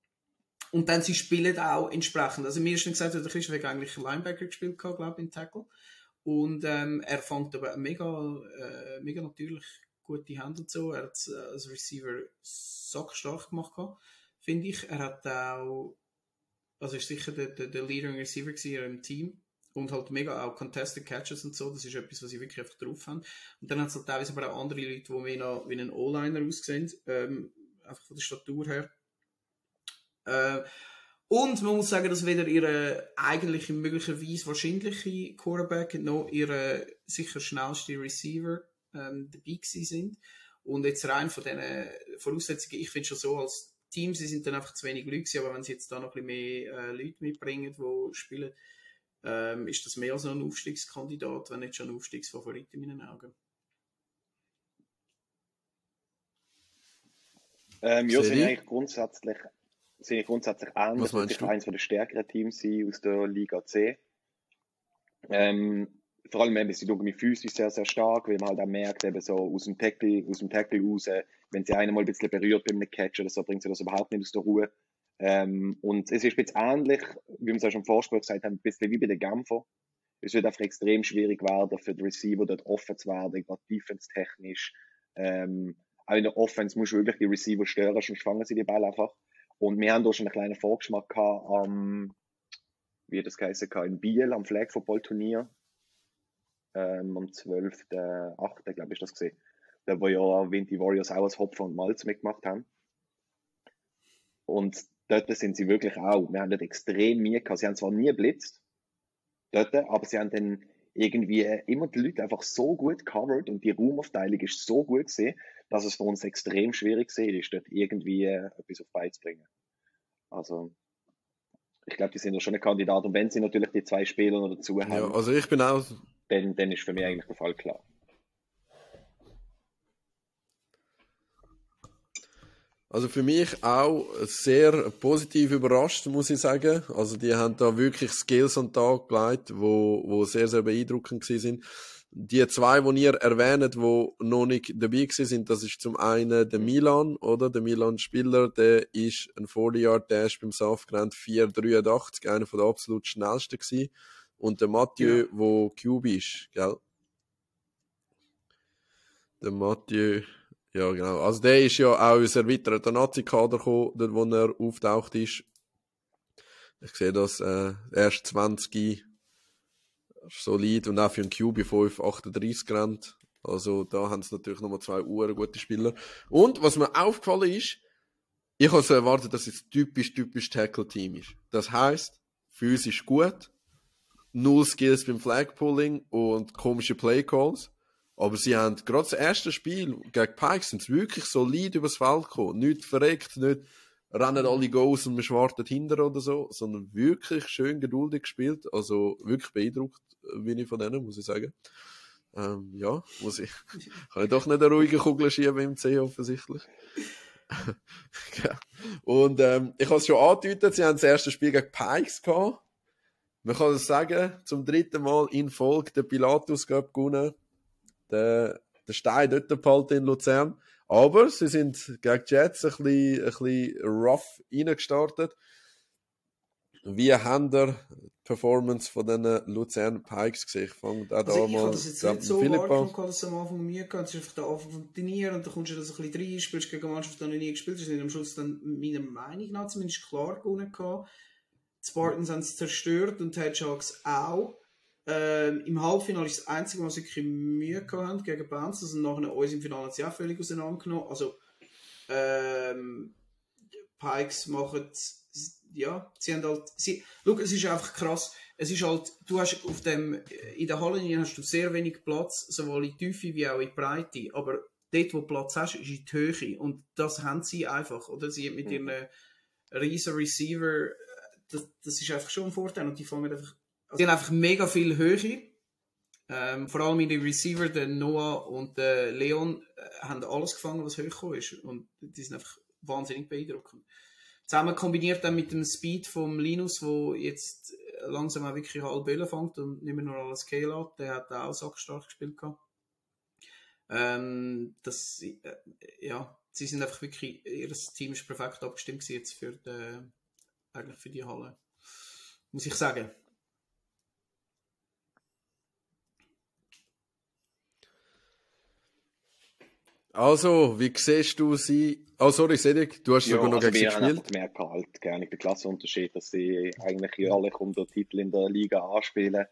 Und dann sie spielen auch entsprechend. Also mir ist schon gesagt, der Christoph hat eigentlich Linebacker gespielt, glaube ich, in Tackle. Und ähm, er fängt aber mega, äh, mega natürlich gute Hände zu. Er hat äh, als Receiver sackstark gemacht, finde ich. Er hat auch, also ist sicher der, der, der Leading Receiver im Team. Und halt mega auch Contested Catches und so, das ist etwas, was sie wirklich einfach drauf haben. Und dann hat es halt teilweise aber auch andere Leute, die mehr noch wie ein O-Liner aussehen, ähm, einfach von der Statur her. Äh, und man muss sagen, dass weder ihre eigentliche, möglicherweise wahrscheinliche Quarterback noch ihre sicher schnellste Receiver ähm, dabei sind. Und jetzt rein von diesen Voraussetzungen, ich finde schon so, als Team, sie sind dann einfach zu wenig Leute aber wenn sie jetzt da noch ein bisschen mehr äh, Leute mitbringen, die spielen, ähm, ist das mehr als ein Aufstiegskandidat, wenn nicht schon ein Aufstiegsfavorit in meinen Augen. Ähm, ja, sind eigentlich grundsätzlich, sind grundsätzlich. Was meinst du? eines der stärkeren Teams aus der Liga C. Ähm, vor allem eben, sie schauen mich physisch sehr, sehr stark, weil man halt auch merkt, eben so aus dem Tackle, aus dem Tackle raus, wenn sie einen mal ein bisschen berührt beim Catch oder so, bringt sie das überhaupt nicht aus der Ruhe. Ähm, und es ist jetzt ähnlich, wie wir es auch schon im Vorspiel gesagt haben, ein bisschen wie bei den Genfer. Es wird einfach extrem schwierig werden, für die Receiver dort offen zu werden, gerade defense-technisch. Ähm, auch in der Offense musst du wirklich die Receiver stören, sonst fangen sie die Ball einfach. Und wir haben da schon einen kleinen Vorgeschmack gehabt am, wie das geheißen kann, in Biel, am Flag Football Turnier. Ähm, am 12.8. glaube ich, das gesehen. Da wo ja Winty Warriors auch als Hopfer und Malz mitgemacht haben. Und dort sind sie wirklich auch, wir haben dort extrem Mühe gehabt. Sie haben zwar nie geblitzt, dort, aber sie haben dann irgendwie immer die Leute einfach so gut covered und die Raumaufteilung ist so gut gesehen, dass es für uns extrem schwierig gesehen ist, dort irgendwie etwas auf beizubringen. Also, ich glaube, die sind ja schon ein Kandidat und wenn sie natürlich die zwei Spieler noch dazu haben, Ja, also ich bin auch dann, dann ist für mich eigentlich der Fall klar. Also für mich auch sehr positiv überrascht, muss ich sagen. Also die haben da wirklich Skills an den Tag gelegt, wo, wo sehr, sehr beeindruckend gewesen sind. Die zwei, die ihr erwähnt, die noch nicht dabei gewesen sind, das ist zum einen der Milan, oder? Der Milan-Spieler, der ist ein 40-Yard-Dash beim SAF gerannt, 4,83, einer von der absolut schnellsten gewesen. Und der Mathieu, Ja. wo QB ist, gell? Der Mathieu, ja genau. Also der ist ja auch aus erweiterter Nazi-Kader gekommen, dort wo er auftaucht ist. Ich sehe das, äh, erst 20 solid und auch für einen QB 5, 38 gerannt. Also da haben sie natürlich nochmal zwei Uhren gute Spieler. Und was mir aufgefallen ist, ich habe so erwartet, dass es typisch, typisch Tackle-Team ist. Das heißt, physisch gut, null Skills beim Flagpulling und komische Playcalls. Aber sie haben gerade das erste Spiel gegen Pikes sind wirklich solid übers Feld gekommen. Nicht verreckt, nicht rennen alle Goals und man schwartet hinter oder so, sondern wirklich schön geduldig gespielt. Also wirklich beeindruckt bin ich von denen, muss ich sagen. Ähm, ja, muss ich. Kann ich doch nicht eine ruhige Kugel schieben im C offensichtlich. ja. Und ähm, ich habe es schon angedeutet, sie haben das erste Spiel gegen Pikes gehabt. Man kann es sagen, zum dritten Mal in Folge der Pilatus Cup gewonnen. Der, der Stein dort behalten in Luzern. Aber sie sind gegen die Jets ein bisschen, ein bisschen rough reingestartet. Wie haben ihr die Performance von diesen Luzern Pikes gesehen? Ich fange auch da Also ich mal das jetzt nicht so Philipp an. dass es am Anfang Mühe gehabt Es ist einfach der Anfang vom Turnier und dann kommst du da so ein bisschen rein, spielst gegen Mannschaft, die noch nie gespielt hast. Am Schluss dann meiner Meinung nach zumindest klar gewonnen gehabt. Die Spartans haben es zerstört und die Hedgehogs auch. Ähm, Im Halbfinale ist das einzige, was sie wirklich Mühe gehabt haben gegen Bounce. Also nachher uns im Finale sie auch völlig auseinandergenommen. Also ähm, Pikes machen ja, sie haben halt, sie, schau, es ist einfach krass, es ist halt, du hast auf dem, in der Halle hast du sehr wenig Platz, sowohl in Tiefe wie auch in Breite, aber dort, wo du Platz hast, ist in die Höhe und das haben sie einfach, oder? Sie haben mit ihren riesen Receiver, äh, das, das ist einfach schon ein Vorteil und die fangen einfach, die haben einfach mega viel Höhe, ähm, vor allem in den Receiver, der Noah und der Leon, äh, haben alles gefangen, was hochgekommen ist und die sind einfach wahnsinnig beeindruckend. Zusammen kombiniert dann mit dem Speed vom Linus, wo jetzt langsam auch wirklich halb Bälle fängt und nicht mehr nur alles hat. Der hat auch sackstark gespielt. gehabt. Ähm, das, äh, ja, sie sind einfach wirklich, ihr Team ist perfekt abgestimmt jetzt für den eigentlich für die Halle. Muss ich sagen. Also, wie siehst du sie? Oh, sorry, Cedric, du hast Ja, sogar noch also gegen sie gespielt. einfach gemerkt, halt, gerne der Klassenunterschied, dass sie eigentlich alle um den Titel in der Liga anspielen.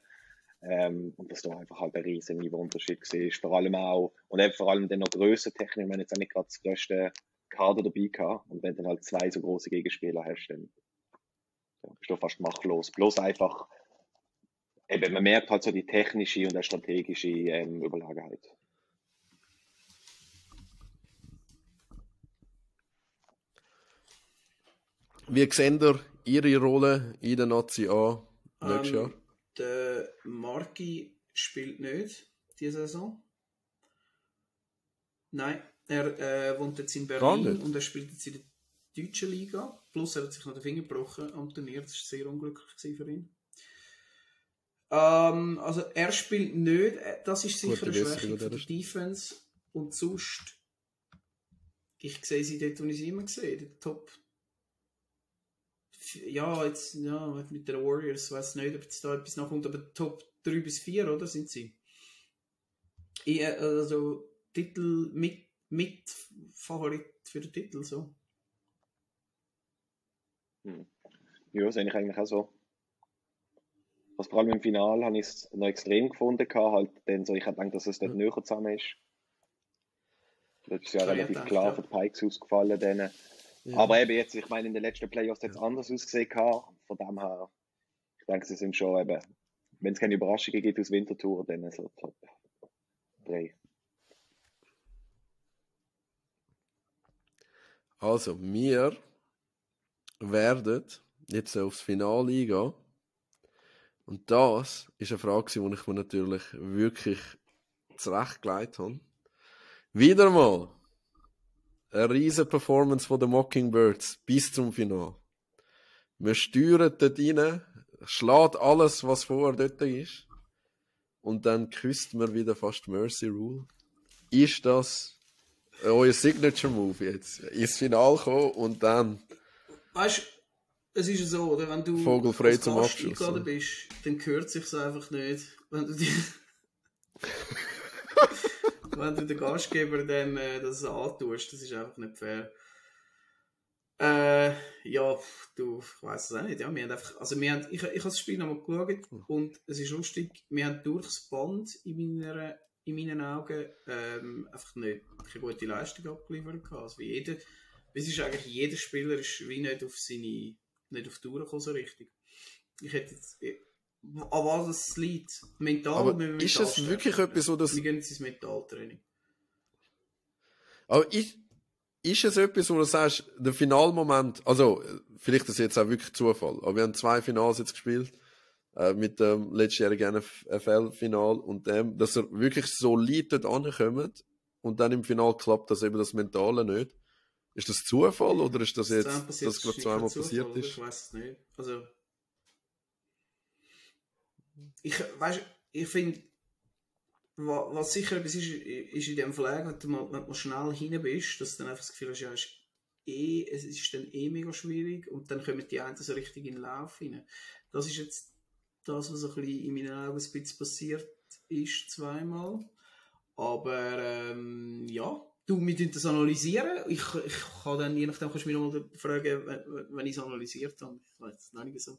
Ähm, und dass da einfach halt ein riesen Niveauunterschied war. Vor allem auch, und eben vor allem dann noch Grössentechnik, haben jetzt auch nicht gerade das größte Kader dabei gehabt. Und wenn du dann halt zwei so große Gegenspieler hast, dann ja, bist du fast machtlos. Bloß einfach, eben, man merkt halt so die technische und die strategische ähm, Überlegenheit. Wie sehen ihr ihre Rolle in der Nazi A nächstes Ähm, Jahr? Der Marki spielt nicht diese Saison. Nein, er äh, wohnt jetzt in Berlin und er spielt jetzt in der deutschen Liga. Plus er hat sich noch den Finger gebrochen am Turnier. Das war sehr unglücklich für ihn. Ähm, also er spielt nicht. Äh, Das ist sicher Gute eine Schwäche an der dieser Defense. Und sonst, ich sehe sie dort, wo ich sie immer sehe. Top ja, jetzt ja, mit den Warriors, weiß nicht, ob jetzt da etwas nachkommt, aber Top 3 bis 4, oder sind sie? Ich, äh, also Titel mit, mit Favorit für den Titel, so. Hm. Ja, das ich eigentlich auch so. Also vor allem im Finale habe ich es noch extrem gefunden, halt dann so, ich habe gedacht, dass es dort näher zusammen ist. Das ist ja ich relativ klar für die Pikes ausgefallen. Denen. Ja. Aber eben jetzt, ich meine, in den letzten Playoffs hat es anders ausgesehen. Von dem her, ich denke, sie sind schon eben, wenn es keine Überraschungen gibt aus Wintertour, dann so Top 3. Also, wir werden jetzt aufs Finale eingehen. Und das ist eine Frage, die ich mir natürlich wirklich zurechtgelegt habe. Wieder mal eine riesige Performance von den Mockingbirds bis zum Finale. Wir steuern dort rein, schlägt alles, was vorher dort ist. Und dann küsst man wieder fast Mercy Rule. Ist das euer Signature Move jetzt? Ins Finale kommen und dann Weißt du, es ist ja so, oder? Wenn du Vogelfrei als zum Gast Abschluss, eingeladen bist, dann gehört sich's einfach nicht. Wenn du, die wenn du den Gastgeber dann äh, das antust, das ist einfach nicht fair. Äh, ja, du, ich weiß es auch nicht. Ja, wir haben einfach, also wir haben, ich, ich habe das Spiel nochmal geschaut Hm. und es ist lustig, wir haben durchs Band in, meiner, in meinen Augen ähm, einfach nicht keine gute Leistung abgeliefert. Also wie jeder, es ist eigentlich, jeder Spieler ist wie nicht auf seine, nicht auf die Tour gekommen, so richtig. Ich hätte jetzt, an was es liegt, mental, Aber wir ist mental es wirklich etwas, wo das- Wir gehen jetzt ins Mentaltraining. Aber ist, ist es etwas, wo du sagst, der Finalmoment, also vielleicht ist das jetzt auch wirklich Zufall, aber wir haben zwei Finals jetzt gespielt, äh, mit dem letztjährigen NFL-Final und dem, dass er wirklich solid dort ankommt und dann im Final klappt das eben das Mentale nicht. Ist das Zufall oder ist das jetzt, dann dass das gerade zweimal passiert ist? Ich weiß es nicht. Also, ich weiß, ich finde, wa- was sicher etwas ist, ist in dem Flag, wenn du mal, wenn du schnell hin bist, dass du dann einfach das Gefühl hast, ja, ist eh, es ist dann eh mega schwierig und dann kommen die einen so richtig in den Lauf rein. Das ist jetzt das, was ein bisschen in meinen Augen ein bisschen passiert ist, zweimal. Aber ähm, ja, du, wir das analysieren. Ich, ich kann dann, je nachdem, kannst du mich nochmal fragen, wenn, wenn ich es analysiert habe. Ich weiß es noch nicht so.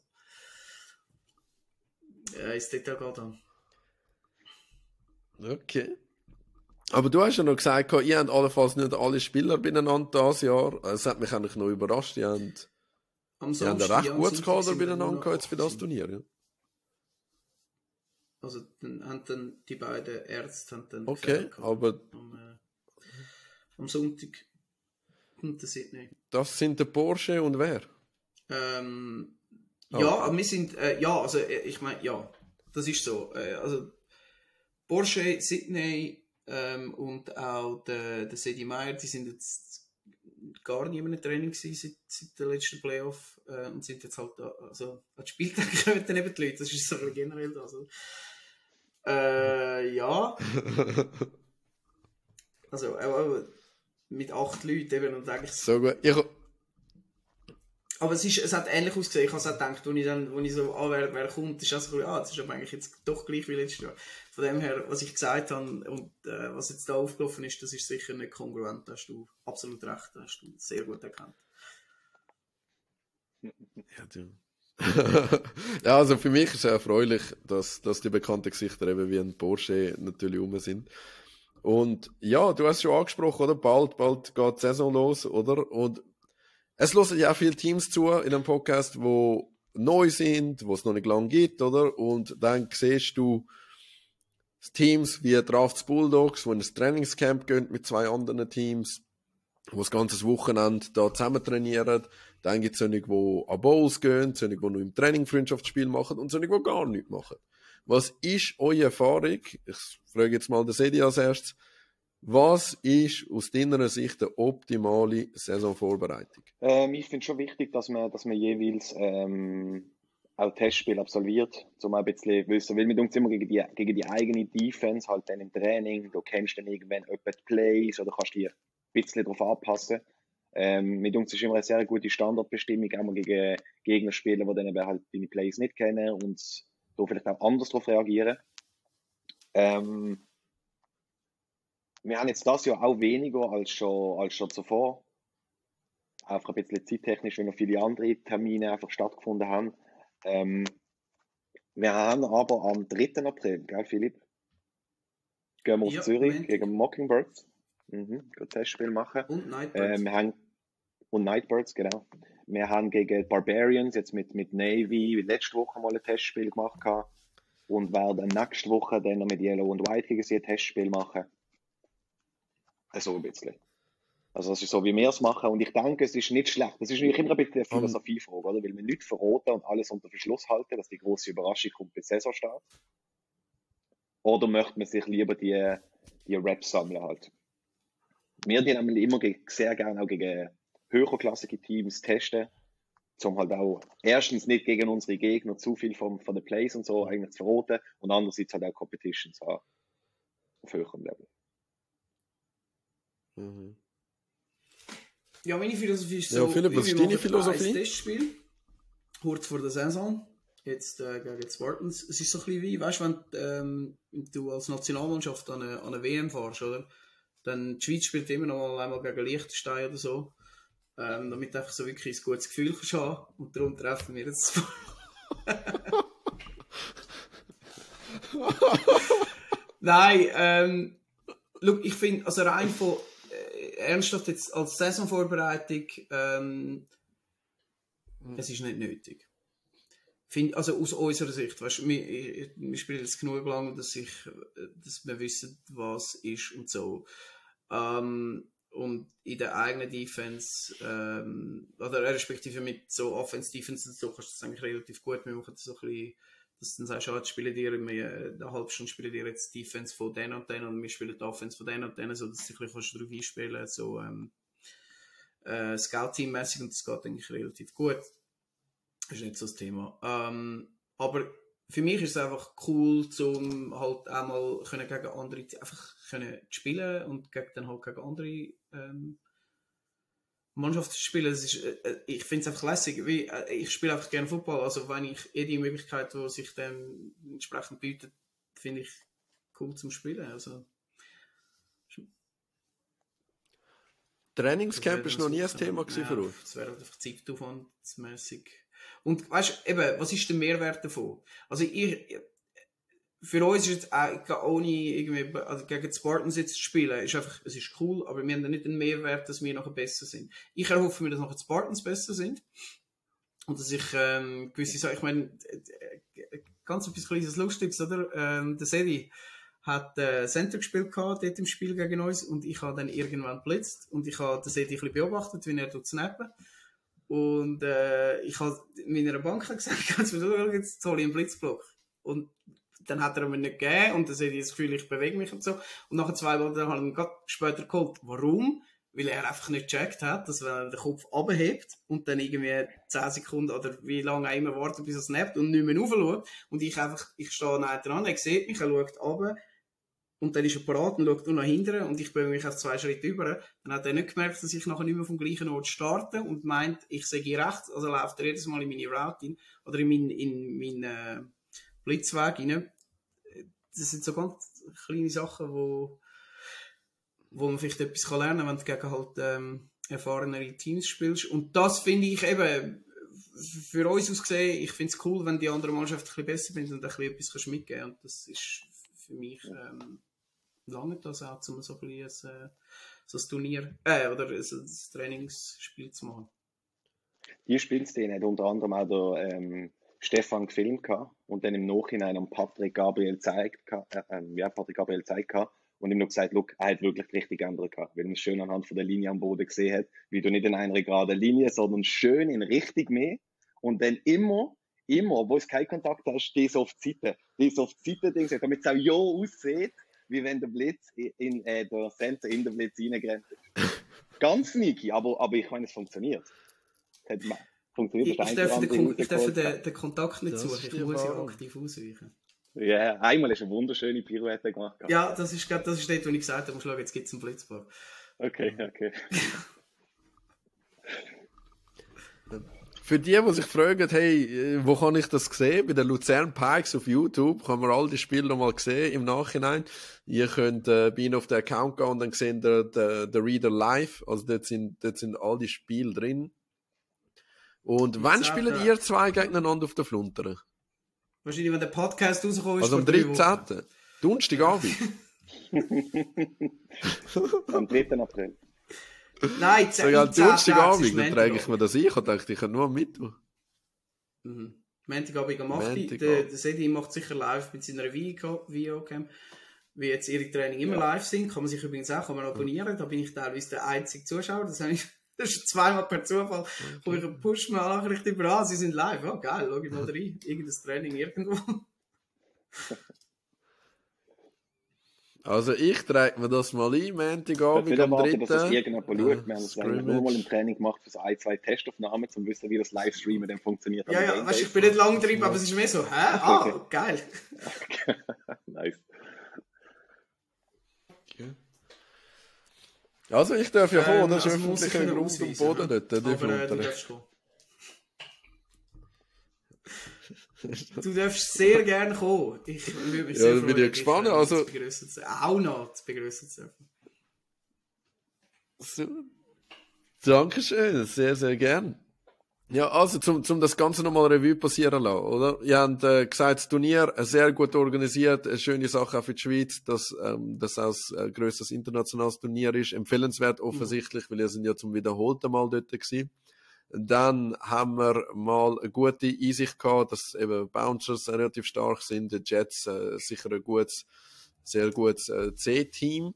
Ja, ins Detail geht dann. Okay. Aber du hast ja noch gesagt, ihr habt allenfalls nicht alle Spieler beieinander dieses Jahr. Es hat mich eigentlich noch überrascht. Ihr habt, Am ihr habt ein recht gutes Kader sind beieinander gehabt jetzt für das 18. Turnier. Ja. Also dann haben dann die beiden Ärzte haben dann Okay, aber am, äh, am Sonntag und der Sydney. das sind der Porsche und wer? Ähm, Ja, aber wir sind, äh, ja, also äh, ich meine, ja, das ist so. Äh, also Porsche, Sydney ähm, und auch der, der Sedi Meyer, die sind jetzt gar nicht mehr im Training gewesen seit, seit der letzten Playoff äh, und sind jetzt halt da, also an die Spieltage kommen dann eben die Leute, das ist so generell das. Also. Äh, ja, also äh, mit acht Leuten eben und eigentlich So gut. Ich, Aber es, ist, es hat ähnlich ausgesehen. Ich habe es auch gedacht, als ich, dann, als ich so, ah, wer, wer kommt, ist auch so, ah, das ist aber eigentlich jetzt doch gleich wie letztes Jahr. Von dem her, was ich gesagt habe und äh, was jetzt da aufgelaufen ist, das ist sicher nicht kongruent, da hast du absolut recht, da hast du sehr gut erkannt. Ja, du. ja, also für mich ist es erfreulich, dass, dass die bekannten Gesichter eben wie ein Porsche natürlich rum sind. Und ja, du hast schon angesprochen, oder? Bald, bald geht die Saison los, oder? Und es hören ja auch viele Teams zu in einem Podcast, wo neu sind, wo es noch nicht lange gibt, oder? Und dann siehst du Teams wie Drafts Bulldogs, wo in ein Trainingscamp gehen mit zwei anderen Teams, wo das ganze Wochenende da zusammen trainieren. Dann gibt es solche, die an Bowls gehen, solche, die nur im Training Freundschaftsspiel machen und solche, die gar nichts machen. Was ist eure Erfahrung? Ich frage jetzt mal den Sedi als erstes. Was ist aus deiner Sicht eine optimale Saisonvorbereitung? Ähm, ich finde schon wichtig, dass man, dass man jeweils ähm, auch Testspiele absolviert, um ein bisschen wissen, weil wir uns immer gegen die, gegen die eigene Defense halt dann im Training, du kennst dann irgendwann die Plays oder kannst dir ein bisschen darauf anpassen. Ähm, mit uns ist immer eine sehr gute Standardbestimmung, auch mal gegen Gegner spielen, die dann eben halt deine Plays nicht kennen und da vielleicht auch anders darauf reagieren. Ähm, wir haben jetzt das Jahr auch weniger als schon, als schon zuvor. Einfach ein bisschen zeittechnisch, wenn noch viele andere Termine einfach stattgefunden haben. Ähm, wir haben aber am 3. April, gell, Philipp? Gehen wir auf Ja, Zürich Moment. gegen Mockingbirds. Mhm, ein Testspiel machen. Und Nightbirds. Äh, wir haben, und Nightbirds, genau. Wir haben gegen Barbarians jetzt mit, mit Navy letzte Woche mal ein Testspiel gemacht gehabt und werden nächste Woche dann noch mit Yellow und White gegen sie ein Testspiel machen. So ein bisschen. Also das ist so, wie wir es machen und ich denke, es ist nicht schlecht. Das ist natürlich immer ein bisschen eine Philosophiefrage, oder? Weil wir nichts verraten und alles unter Verschluss halten, dass die große Überraschung kommt bei Saisonstart. Oder möchte man sich lieber die, die Raps sammeln halt? Wir die nämlich immer sehr gerne auch gegen höherklassige Teams testen, um halt auch erstens nicht gegen unsere Gegner zu viel von, von den Plays und so eigentlich zu verraten und andererseits halt auch Competitions haben auf höherem Level. Mhm. Ja, meine Philosophie ist Ja, so, Philipp, wie was ist deine Philosophie? Ein Testspiel, kurz vor der Saison, jetzt äh, gegen die Spartans. Es ist so ein bisschen wie, weißt du, wenn ähm, du als Nationalmannschaft an eine, an eine WM fährst, oder? Dann die Schweiz spielt immer noch mal einmal gegen Liechtenstein oder so. Ähm, damit du einfach so wirklich ein gutes Gefühl kannst haben. Und darum treffen wir jetzt. Nein, ähm, look, ich finde, also rein von ernsthaft jetzt als Saisonvorbereitung, ähm, es ist nicht nötig. Find, also aus unserer Sicht, weißt, wir, wir spielen jetzt genug lang, dass, ich, dass wir wissen, was ist und so. Ähm, und in der eigenen Defense, ähm, oder respektive mit so Offense-Defense so, kannst du das eigentlich relativ gut. Wir machen das so ein bisschen, dass du dann sagst, ah, jetzt spielen die in einer halben Stunde spielen die jetzt Defense von den und den und wir spielen die Offense von den und den, so dass du ein bisschen darauf einspielen so ähm, äh, Scout-Team-mäßig und das geht eigentlich relativ gut. Das ist nicht so das Thema. Ähm, aber für mich ist es einfach cool, zum halt auch mal können gegen andere einfach können spielen und dann halt gegen andere ähm, Spielen. Es ist, äh, ich finde es einfach lässig. Wie, äh, ich spiele einfach gerne Football. Also wenn ich die Möglichkeit, die sich dem entsprechend bietet, finde ich cool zum Spielen. Also, Trainingscamp ist wäre noch nie ein Thema gewesen ja, für euch. Das wäre einfach zeitaufwandsmässig. Und weißt du, eben, was ist der Mehrwert davon? Also ich, für uns ist jetzt auch, ohne irgendwie also gegen die Spartans jetzt zu spielen, ist einfach, es ist cool, aber wir haben nicht den Mehrwert, dass wir nachher besser sind. Ich erhoffe mir, dass nachher die Spartans besser sind. Und dass ich ähm, gewisse Sachen, ich meine, äh, ganz etwas kleines Lustiges, oder? Ähm, der Sedi hat äh, Center gespielt gehabt, dort im Spiel gegen uns und ich habe dann irgendwann blitzt und ich habe den Sedi ein bisschen beobachtet, wie er dort snappen. Und äh, ich habe meiner Bank gesagt, jetzt hole ich einen Blitzblock. Und dann hat er mir nicht gegeben und dann sehe ich das Gefühl, ich bewege mich und so. Und nach zwei Wochen habe ich ihn gerade später geholt. Warum? Weil er einfach nicht gecheckt hat, dass wenn er den Kopf abhebt und dann irgendwie 10 Sekunden oder wie lange auch immer wartet, bis er snappt und nicht mehr raufschaut. Und ich einfach, ich stehe nebenan, er sieht mich, er schaut runter und dann ist er parat und schaut nur nach hinten und ich bin mich auf zwei Schritte über. Dann hat er nicht gemerkt, dass ich nachher nicht mehr vom gleichen Ort starte und meint, ich sehe rechts, also läuft er jedes Mal in meine Route in, oder in meinen in mein, äh, Blitzweg rein. Das sind so ganz kleine Sachen, wo, wo man vielleicht etwas kann lernen kann, wenn du gegen halt ähm, erfahrenere Teams spielst. Und das finde ich eben, für uns aus gesehen, ich finde es cool, wenn die anderen Mannschaften ein bisschen besser sind und ein bisschen etwas mitgeben Und das ist für mich ähm, lange das auch, um so ein, äh, so ein Turnier äh, oder ein, ein Trainingsspiel zu machen. Die Spielszene hat unter anderem auch der ähm, Stefan gefilmt und dann im Nachhinein am Patrick Gabriel zeigt, äh, äh, ja, Patrick Gabriel zeigt und ihm noch gesagt, look, er hat wirklich richtig geändert gehabt, weil man es schön anhand von der Linie am Boden gesehen hat, wie du nicht in einer geraden Linie, sondern schön in richtig mehr und dann immer, immer, wo es keinen Kontakt hast, stehst auf die Seite, stehst auf die Seite, damit es auch ja aussieht, wie wenn der Blitz in, äh, der Center in den Blitz reingrenzt. Ganz sneaky, aber, aber ich meine, es funktioniert. Es funktioniert ich, ich darf, den, ich darf den, den, Kontakt nicht das suchen, ich muss ja aktiv ausweichen. Ja, yeah, einmal ist eine wunderschöne Pirouette gemacht. Ja, das ist, das ist dort, wo ich gesagt habe, schauen, jetzt gibt es einen Blitzball. Okay, okay. Für die, die sich fragen, hey, wo kann ich das sehen? Bei den Luzern Pikes auf YouTube kann man all die Spiele nochmal sehen im Nachhinein. Ihr könnt äh, bei ihnen auf den Account gehen und dann sehen ihr den Reader live. Also dort sind, dort sind all die Spiele drin. Und wann spielen ihr zwei gegeneinander auf der Fluntere? Wahrscheinlich, wenn der Podcast rauskommt, ist Also am 13. Donnerstagabend. am 3. April. Nein, so, ja, Donnerstagabend, dann trage ich mir das ein. Ich dachte, ich kann nur am Mittwoch. Mhm. Montagabend am 8. Der, der Sedi macht sicher live mit seiner Videocam. Wie jetzt ihre Training immer ja. live sind, kann man sich übrigens auch kann man abonnieren. Da bin ich teilweise der einzige Zuschauer. Das, ich, das ist zweimal per Zufall. Wo ich eine Push-Nachricht über, ah, sie sind live. Oh, geil, schau ich mal rein. Irgendein Training irgendwo. Also ich trage mir das mal ein, Montagabend am 3. dass das irgendjemand schaut. Wir haben es nur mal im Training gemacht für so ein, zwei Testaufnahmen, um zu wissen, wie das Livestreamen dann funktioniert. Ja, ja, weißt, ich bin nicht lang drin, aber es ist mehr so, hä? Ah, okay. geil. nice. Also ich darf ja ähm, kommen, das ist also öffentlicher Grund und Boden dort. Aber, äh, du darfst kommen. Du darfst sehr gerne kommen. Ich würde mich ja, sehr bin ich gespannt. Also... Auch noch zu begrüßen zu dürfen. So. Dankeschön, sehr, sehr gern. Ja, also zum, zum das Ganze nochmal Revue passieren lassen, oder? Ihr habt äh, gesagt, das Turnier sehr gut organisiert, eine schöne Sache auch für die Schweiz, dass ähm, das auch ein äh, grösseres internationales Turnier ist. Empfehlenswert offensichtlich, mhm. weil ihr sind ja zum wiederholten Mal dort gewesen. Dann haben wir mal eine gute Einsicht gehabt, dass eben Bouncers relativ stark sind, die Jets äh, sicher ein gutes, sehr gutes äh, C-Team.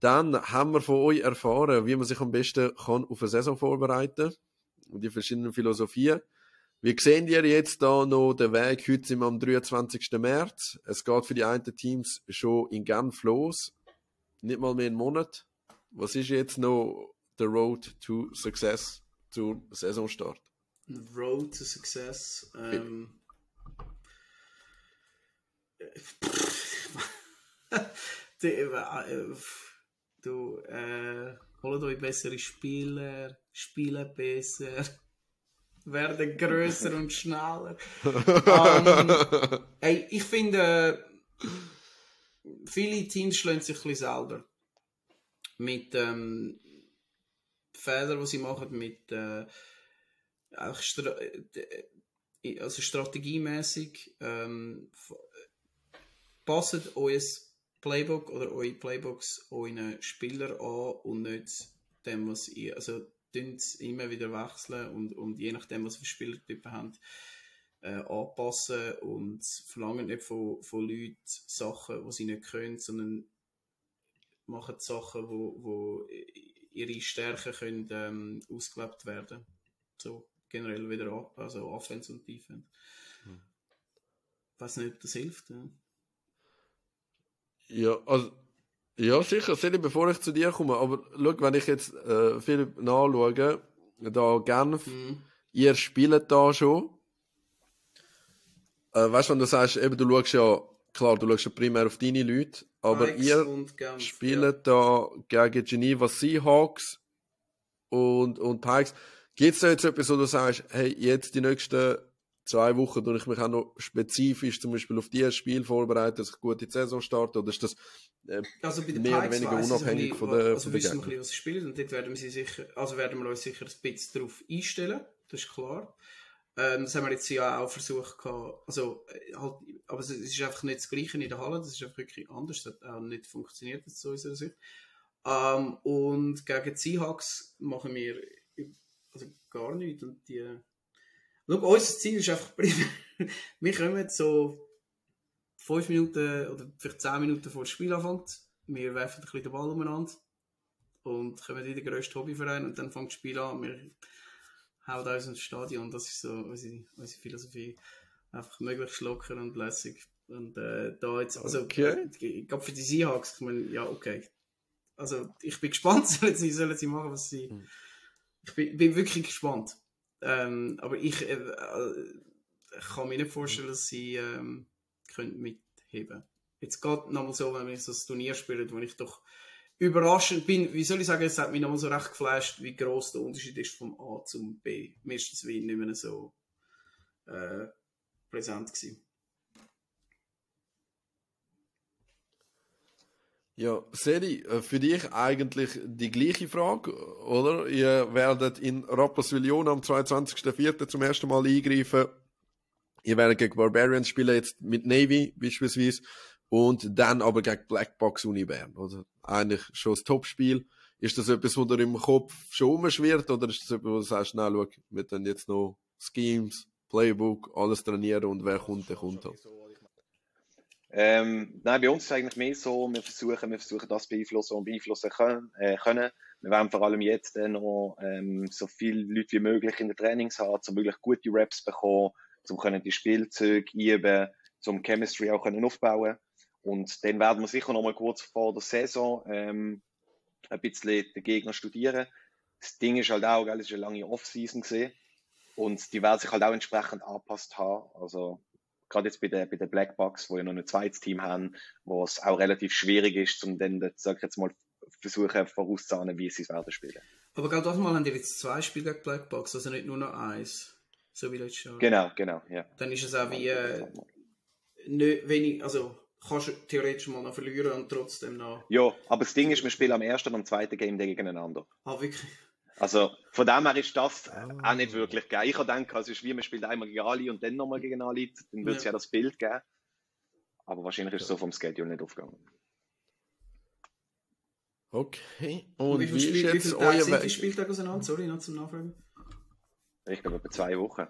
Dann haben wir von euch erfahren, wie man sich am besten kann auf eine Saison vorbereiten und die verschiedenen Philosophien. Wie sehen ihr jetzt da noch den Weg? Heute sind wir am 23. März. Es geht für die einen Teams schon in Genf los. Nicht mal mehr einen Monat. Was ist jetzt noch der Road to Success? zum Saisonstart? Road to Success. Ähm, die, äh, du, äh, holt euch bessere Spieler, spielen besser, werden größer und schneller. ähm, ey, ich finde, viele Teams schlagen sich ein bisschen selber. Mit, ähm, Fehler, die sie machen mit äh, auch Stra äh, also strategiemäßig ähm, passt euer Playbook oder eure Playbooks euren Spieler an und nicht dem, was ihr, also immer wieder wechseln und, und je nachdem, was für Spielertypen habt, äh, anpassen und verlangen nicht von, von Leuten Sachen, die sie nicht können, sondern machen Sachen, wo, wo ihre Stärken können ähm, ausgelebt werden. So generell wieder ab, also Offense und Defense. Hm. Ich weiß nicht, ob das hilft. Ja, ja also ja, sicher, Seli, bevor ich zu dir komme, aber schau, wenn ich jetzt äh, viel nachschaue, da Genf, mhm. ihr spielt da schon. Äh, weißt du, wenn du sagst, eben, du schaust ja, klar, du schaust ja primär auf deine Leute, aber Pikes ihr Genf, spielt da gegen Geneva Seahawks und, und Pikes. Gibt es da jetzt etwas, wo du sagst, hey, jetzt die nächsten zwei Wochen tue ich mich auch noch spezifisch zum Beispiel auf dieses Spiel vorbereiten, dass ich gut in die Saison starte? Oder ist das äh, Also bei den mehr oder weniger unabhängig bisschen, von der, also von der wissen wir ein bisschen, was sie spielen und dort werden wir, sie sicher, also werden wir uns sicher ein bisschen darauf einstellen, das ist klar. Ähm, das haben wir jetzt ja auch versucht, gehabt, also, äh, halt, aber es ist einfach nicht das Gleiche in der Halle, das ist einfach wirklich anders, das hat auch nicht funktioniert jetzt zu unserer Sicht. Ähm, und gegen die Seahawks machen wir also gar nichts und die Schau, unser Ziel ist einfach primär, wir kommen so fünf Minuten oder vielleicht zehn Minuten vor dem Spiel anfängt, wir werfen ein bisschen den Ball umeinander und kommen in den grössten Hobbyverein und dann fängt das Spiel an, wir hauen uns ins Stadion, das ist so unsere, unsere Philosophie. Einfach möglichst locker und lässig. Und äh, da jetzt, also, Okay. ich glaube für die Seahawks, ich meine, ja, okay. Also, ich bin gespannt, sollen sie, sollen sie machen, was sie. Hm. Ich bin, bin wirklich gespannt. Ähm, aber ich äh, äh, ich kann mir nicht vorstellen, dass sie ähm, können Jetzt geht nochmal so, wenn wir so ein Turnier spielen, wo ich doch überraschend bin, wie soll ich sagen, es hat mich nochmal so recht geflasht, wie groß der Unterschied ist vom A zum B. Ist das Wien nicht mehr so äh, präsent gewesen. Ja, Seri, äh, für dich eigentlich die gleiche Frage, oder? Ihr werdet in Rapperswil-Jona am 22.04. zum ersten Mal eingreifen. Ihr werdet gegen Barbarians spielen, jetzt mit Navy beispielsweise, und dann aber gegen Blackbox Uni Bern, oder? Eigentlich schon das Topspiel. Ist das etwas, wo dir im Kopf schon umschwirrt, oder ist das etwas, wo du sagst, na, schau, wir dann jetzt noch Schemes, Playbook, alles trainieren und wer kommt, der kommt halt. Ähm, nein, bei uns ist es eigentlich mehr so, wir versuchen, wir versuchen das beeinflussen und beeinflussen können. Äh, können. Wir werden vor allem jetzt äh, noch ähm, so viele Leute wie möglich in den Trainings haben, um wirklich gute Raps bekommen, um können die Spielzeuge üben, zum Chemistry auch können aufbauen. Und dann werden wir sicher noch mal kurz vor der Saison ähm, ein bisschen den Gegner studieren. Das Ding ist halt auch, es ist eine lange Off-Season gesehen und die werden sich halt auch entsprechend angepasst haben. Also gerade jetzt bei der, bei der Black Box, wo wir noch ein zweites Team haben, wo es auch relativ schwierig ist, um dann, sag ich jetzt mal, versuchen vorauszahnen, wie sie es werden spielen. Aber gerade das Mal haben die jetzt zwei Spiele gegen Blackbox, also nicht nur noch eins. So wie letztes Jahr. Genau, genau, ja. Dann ist es auch wie äh, nicht wenig, also kannst du theoretisch mal noch verlieren und trotzdem noch. Ja, aber das Ding ist, wir spielen am ersten und am zweiten Game gegeneinander. Ah, wirklich? Also von dem her ist das auch nicht wirklich geil. Ich habe gedacht, es ist wie, man spielt einmal gegen Ali und dann nochmal gegen Ali, dann wird es Ja. ja. das Bild geben. Aber wahrscheinlich ist es so vom Schedule nicht aufgegangen. Okay. Und Und wie wie, viele, Spiel, ist wie jetzt Tage euer sind die Weg? Spieltage auseinander? Sorry, noch zum Nachfragen. Ich glaube, etwa zwei Wochen.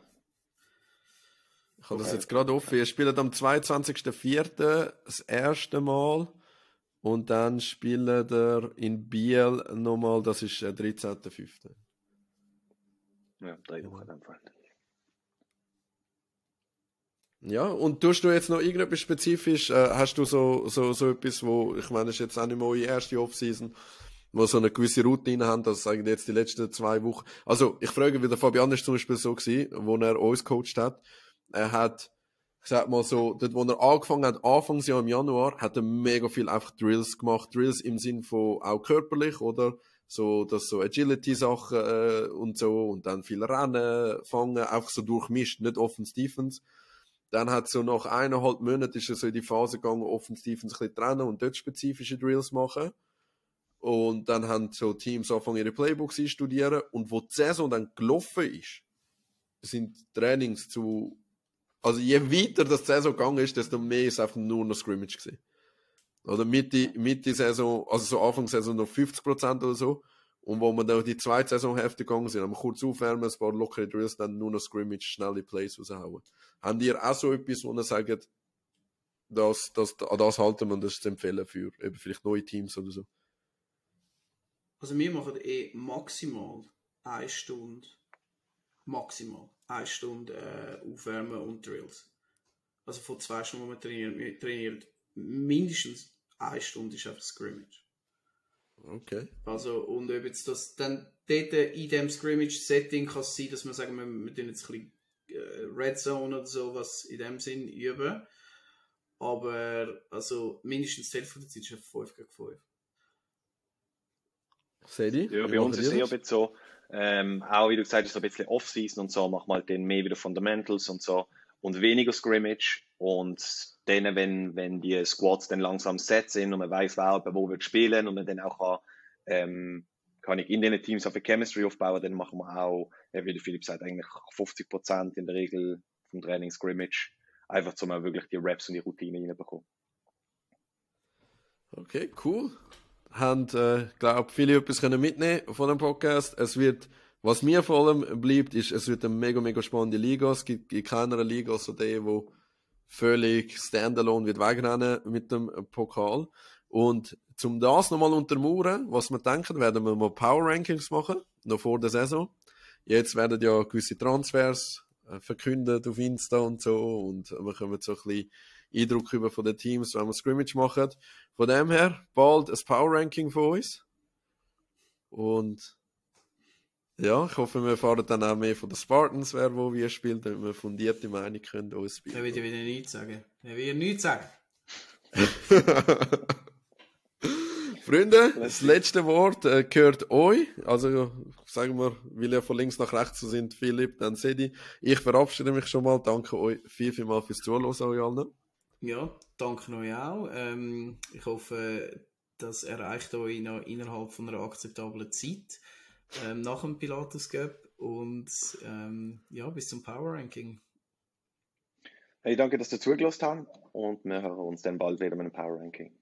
Ich habe das jetzt gerade offen. Ihr spielt am 22.04. das erste Mal. Und dann spielt er in Biel nochmal, das ist der 13.05. Ja, drei Wochen dem Fall. Ja, und tust du jetzt noch irgendetwas spezifisch? Äh, hast du so, so, so etwas, wo, ich meine, das ist jetzt auch nicht mehr eure erste Offseason, wo so eine gewisse Routine haben, dass sagen jetzt die letzten zwei Wochen. Also, ich frage, wie der Fabian ist zum Beispiel so gewesen, wo er uns coacht hat. Er hat, ich sag mal so, dort, wo er angefangen hat, Anfangsjahr im Januar, hat er mega viel einfach Drills gemacht. Drills im Sinn von auch körperlich, oder? So, dass so Agility-Sachen äh, und so, und dann viel Rennen, Fangen, einfach so durchmischt, nicht Offense, Defense. Dann hat so nach eineinhalb Monaten ist er so in die Phase gegangen, offensiv ein bisschen trennen und dort spezifische Drills machen. Und dann haben so Teams angefangen, ihre Playbooks einstudieren. Und wo die Saison dann gelaufen ist, sind Trainings zu, also je weiter das Saison gegangen ist, desto mehr ist einfach nur noch Scrimmage gewesen. Oder Mitte, Mitte Saison, also so Anfang Saison noch 50% oder so. Und wo wir dann die zweite Saisonhälfte gegangen sind, haben wir kurz aufwärmen, ein paar lockere Drills, dann nur noch Scrimmage, schnelle Plays raushauen. Habt ihr auch so etwas, wo ihr sagt, das, das, an das halten wir und das ist zu empfehlen für eben vielleicht neue Teams oder so? Also wir machen eh maximal eine Stunde, maximal eine Stunde äh, Aufwärmen und Drills. Also von zwei Stunden, wo wir trainieren, wir trainieren mindestens eine Stunde ist einfach Scrimmage. Okay. Also, und ob jetzt das dann dort in dem Scrimmage-Setting kann es sein, dass wir sagen, wir, wir tun jetzt ein bisschen äh, Red Zone oder so, was in dem Sinn üben. aber also mindestens die Hälfte der Zeit ist es 5 gegen 5. Sedi? Ja, wie bei uns ist es ihr eher das? ein bisschen so, ähm, auch wie du gesagt hast, so ein bisschen Off-Season und so, mach mal dann mehr wieder Fundamentals und so und weniger Scrimmage und dann, wenn, wenn die Squads dann langsam set sind und man weiß, wer wo wird spielen und man dann auch ähm, kann ich in den Teams auf eine Chemistry aufbauen, dann machen wir auch, wie der Philipp sagt, eigentlich 50 Prozent in der Regel vom Training Scrimmage, einfach um wirklich die Raps und die Routine reinbekommen. Okay, cool. Haben, äh, glaube viele etwas können mitnehmen von dem Podcast. Es wird, was mir vor allem bleibt, ist, es wird eine mega, mega spannende Liga. Es gibt in keiner Liga so die, wo völlig standalone wird wegrennen mit dem Pokal. Und zum das nochmal untermauern, was wir denken, werden wir mal Power Rankings machen, noch vor der Saison. Jetzt werden ja gewisse Transfers äh, verkündet auf Insta und so und wir kommen so ein bisschen Eindruck über von den Teams, wenn wir Scrimmage machen. Von dem her, bald ein Power Ranking von uns. Und ja, ich hoffe, wir erfahren dann auch mehr von den Spartans, wer wo wie spielt, damit wir fundierte Meinung können uns Er bilden. wird ja wieder nichts sagen. Er wird nichts sagen. Freunde, das letzte Wort äh, gehört euch. Also, sagen wir, weil ihr von links nach rechts so sind, Philipp, dann Sedi. Ich verabschiede mich schon mal. Danke euch viel, viel mal fürs Zuhören, euch allen. Ja, danke euch auch. Ähm, ich hoffe, das erreicht euch noch innerhalb von einer akzeptablen Zeit ähm, nach dem Pilatus Cup und ähm, ja, bis zum Power Ranking. Hey, danke, dass ihr zugelassen habt und wir hören uns dann bald wieder mit einem Power Ranking.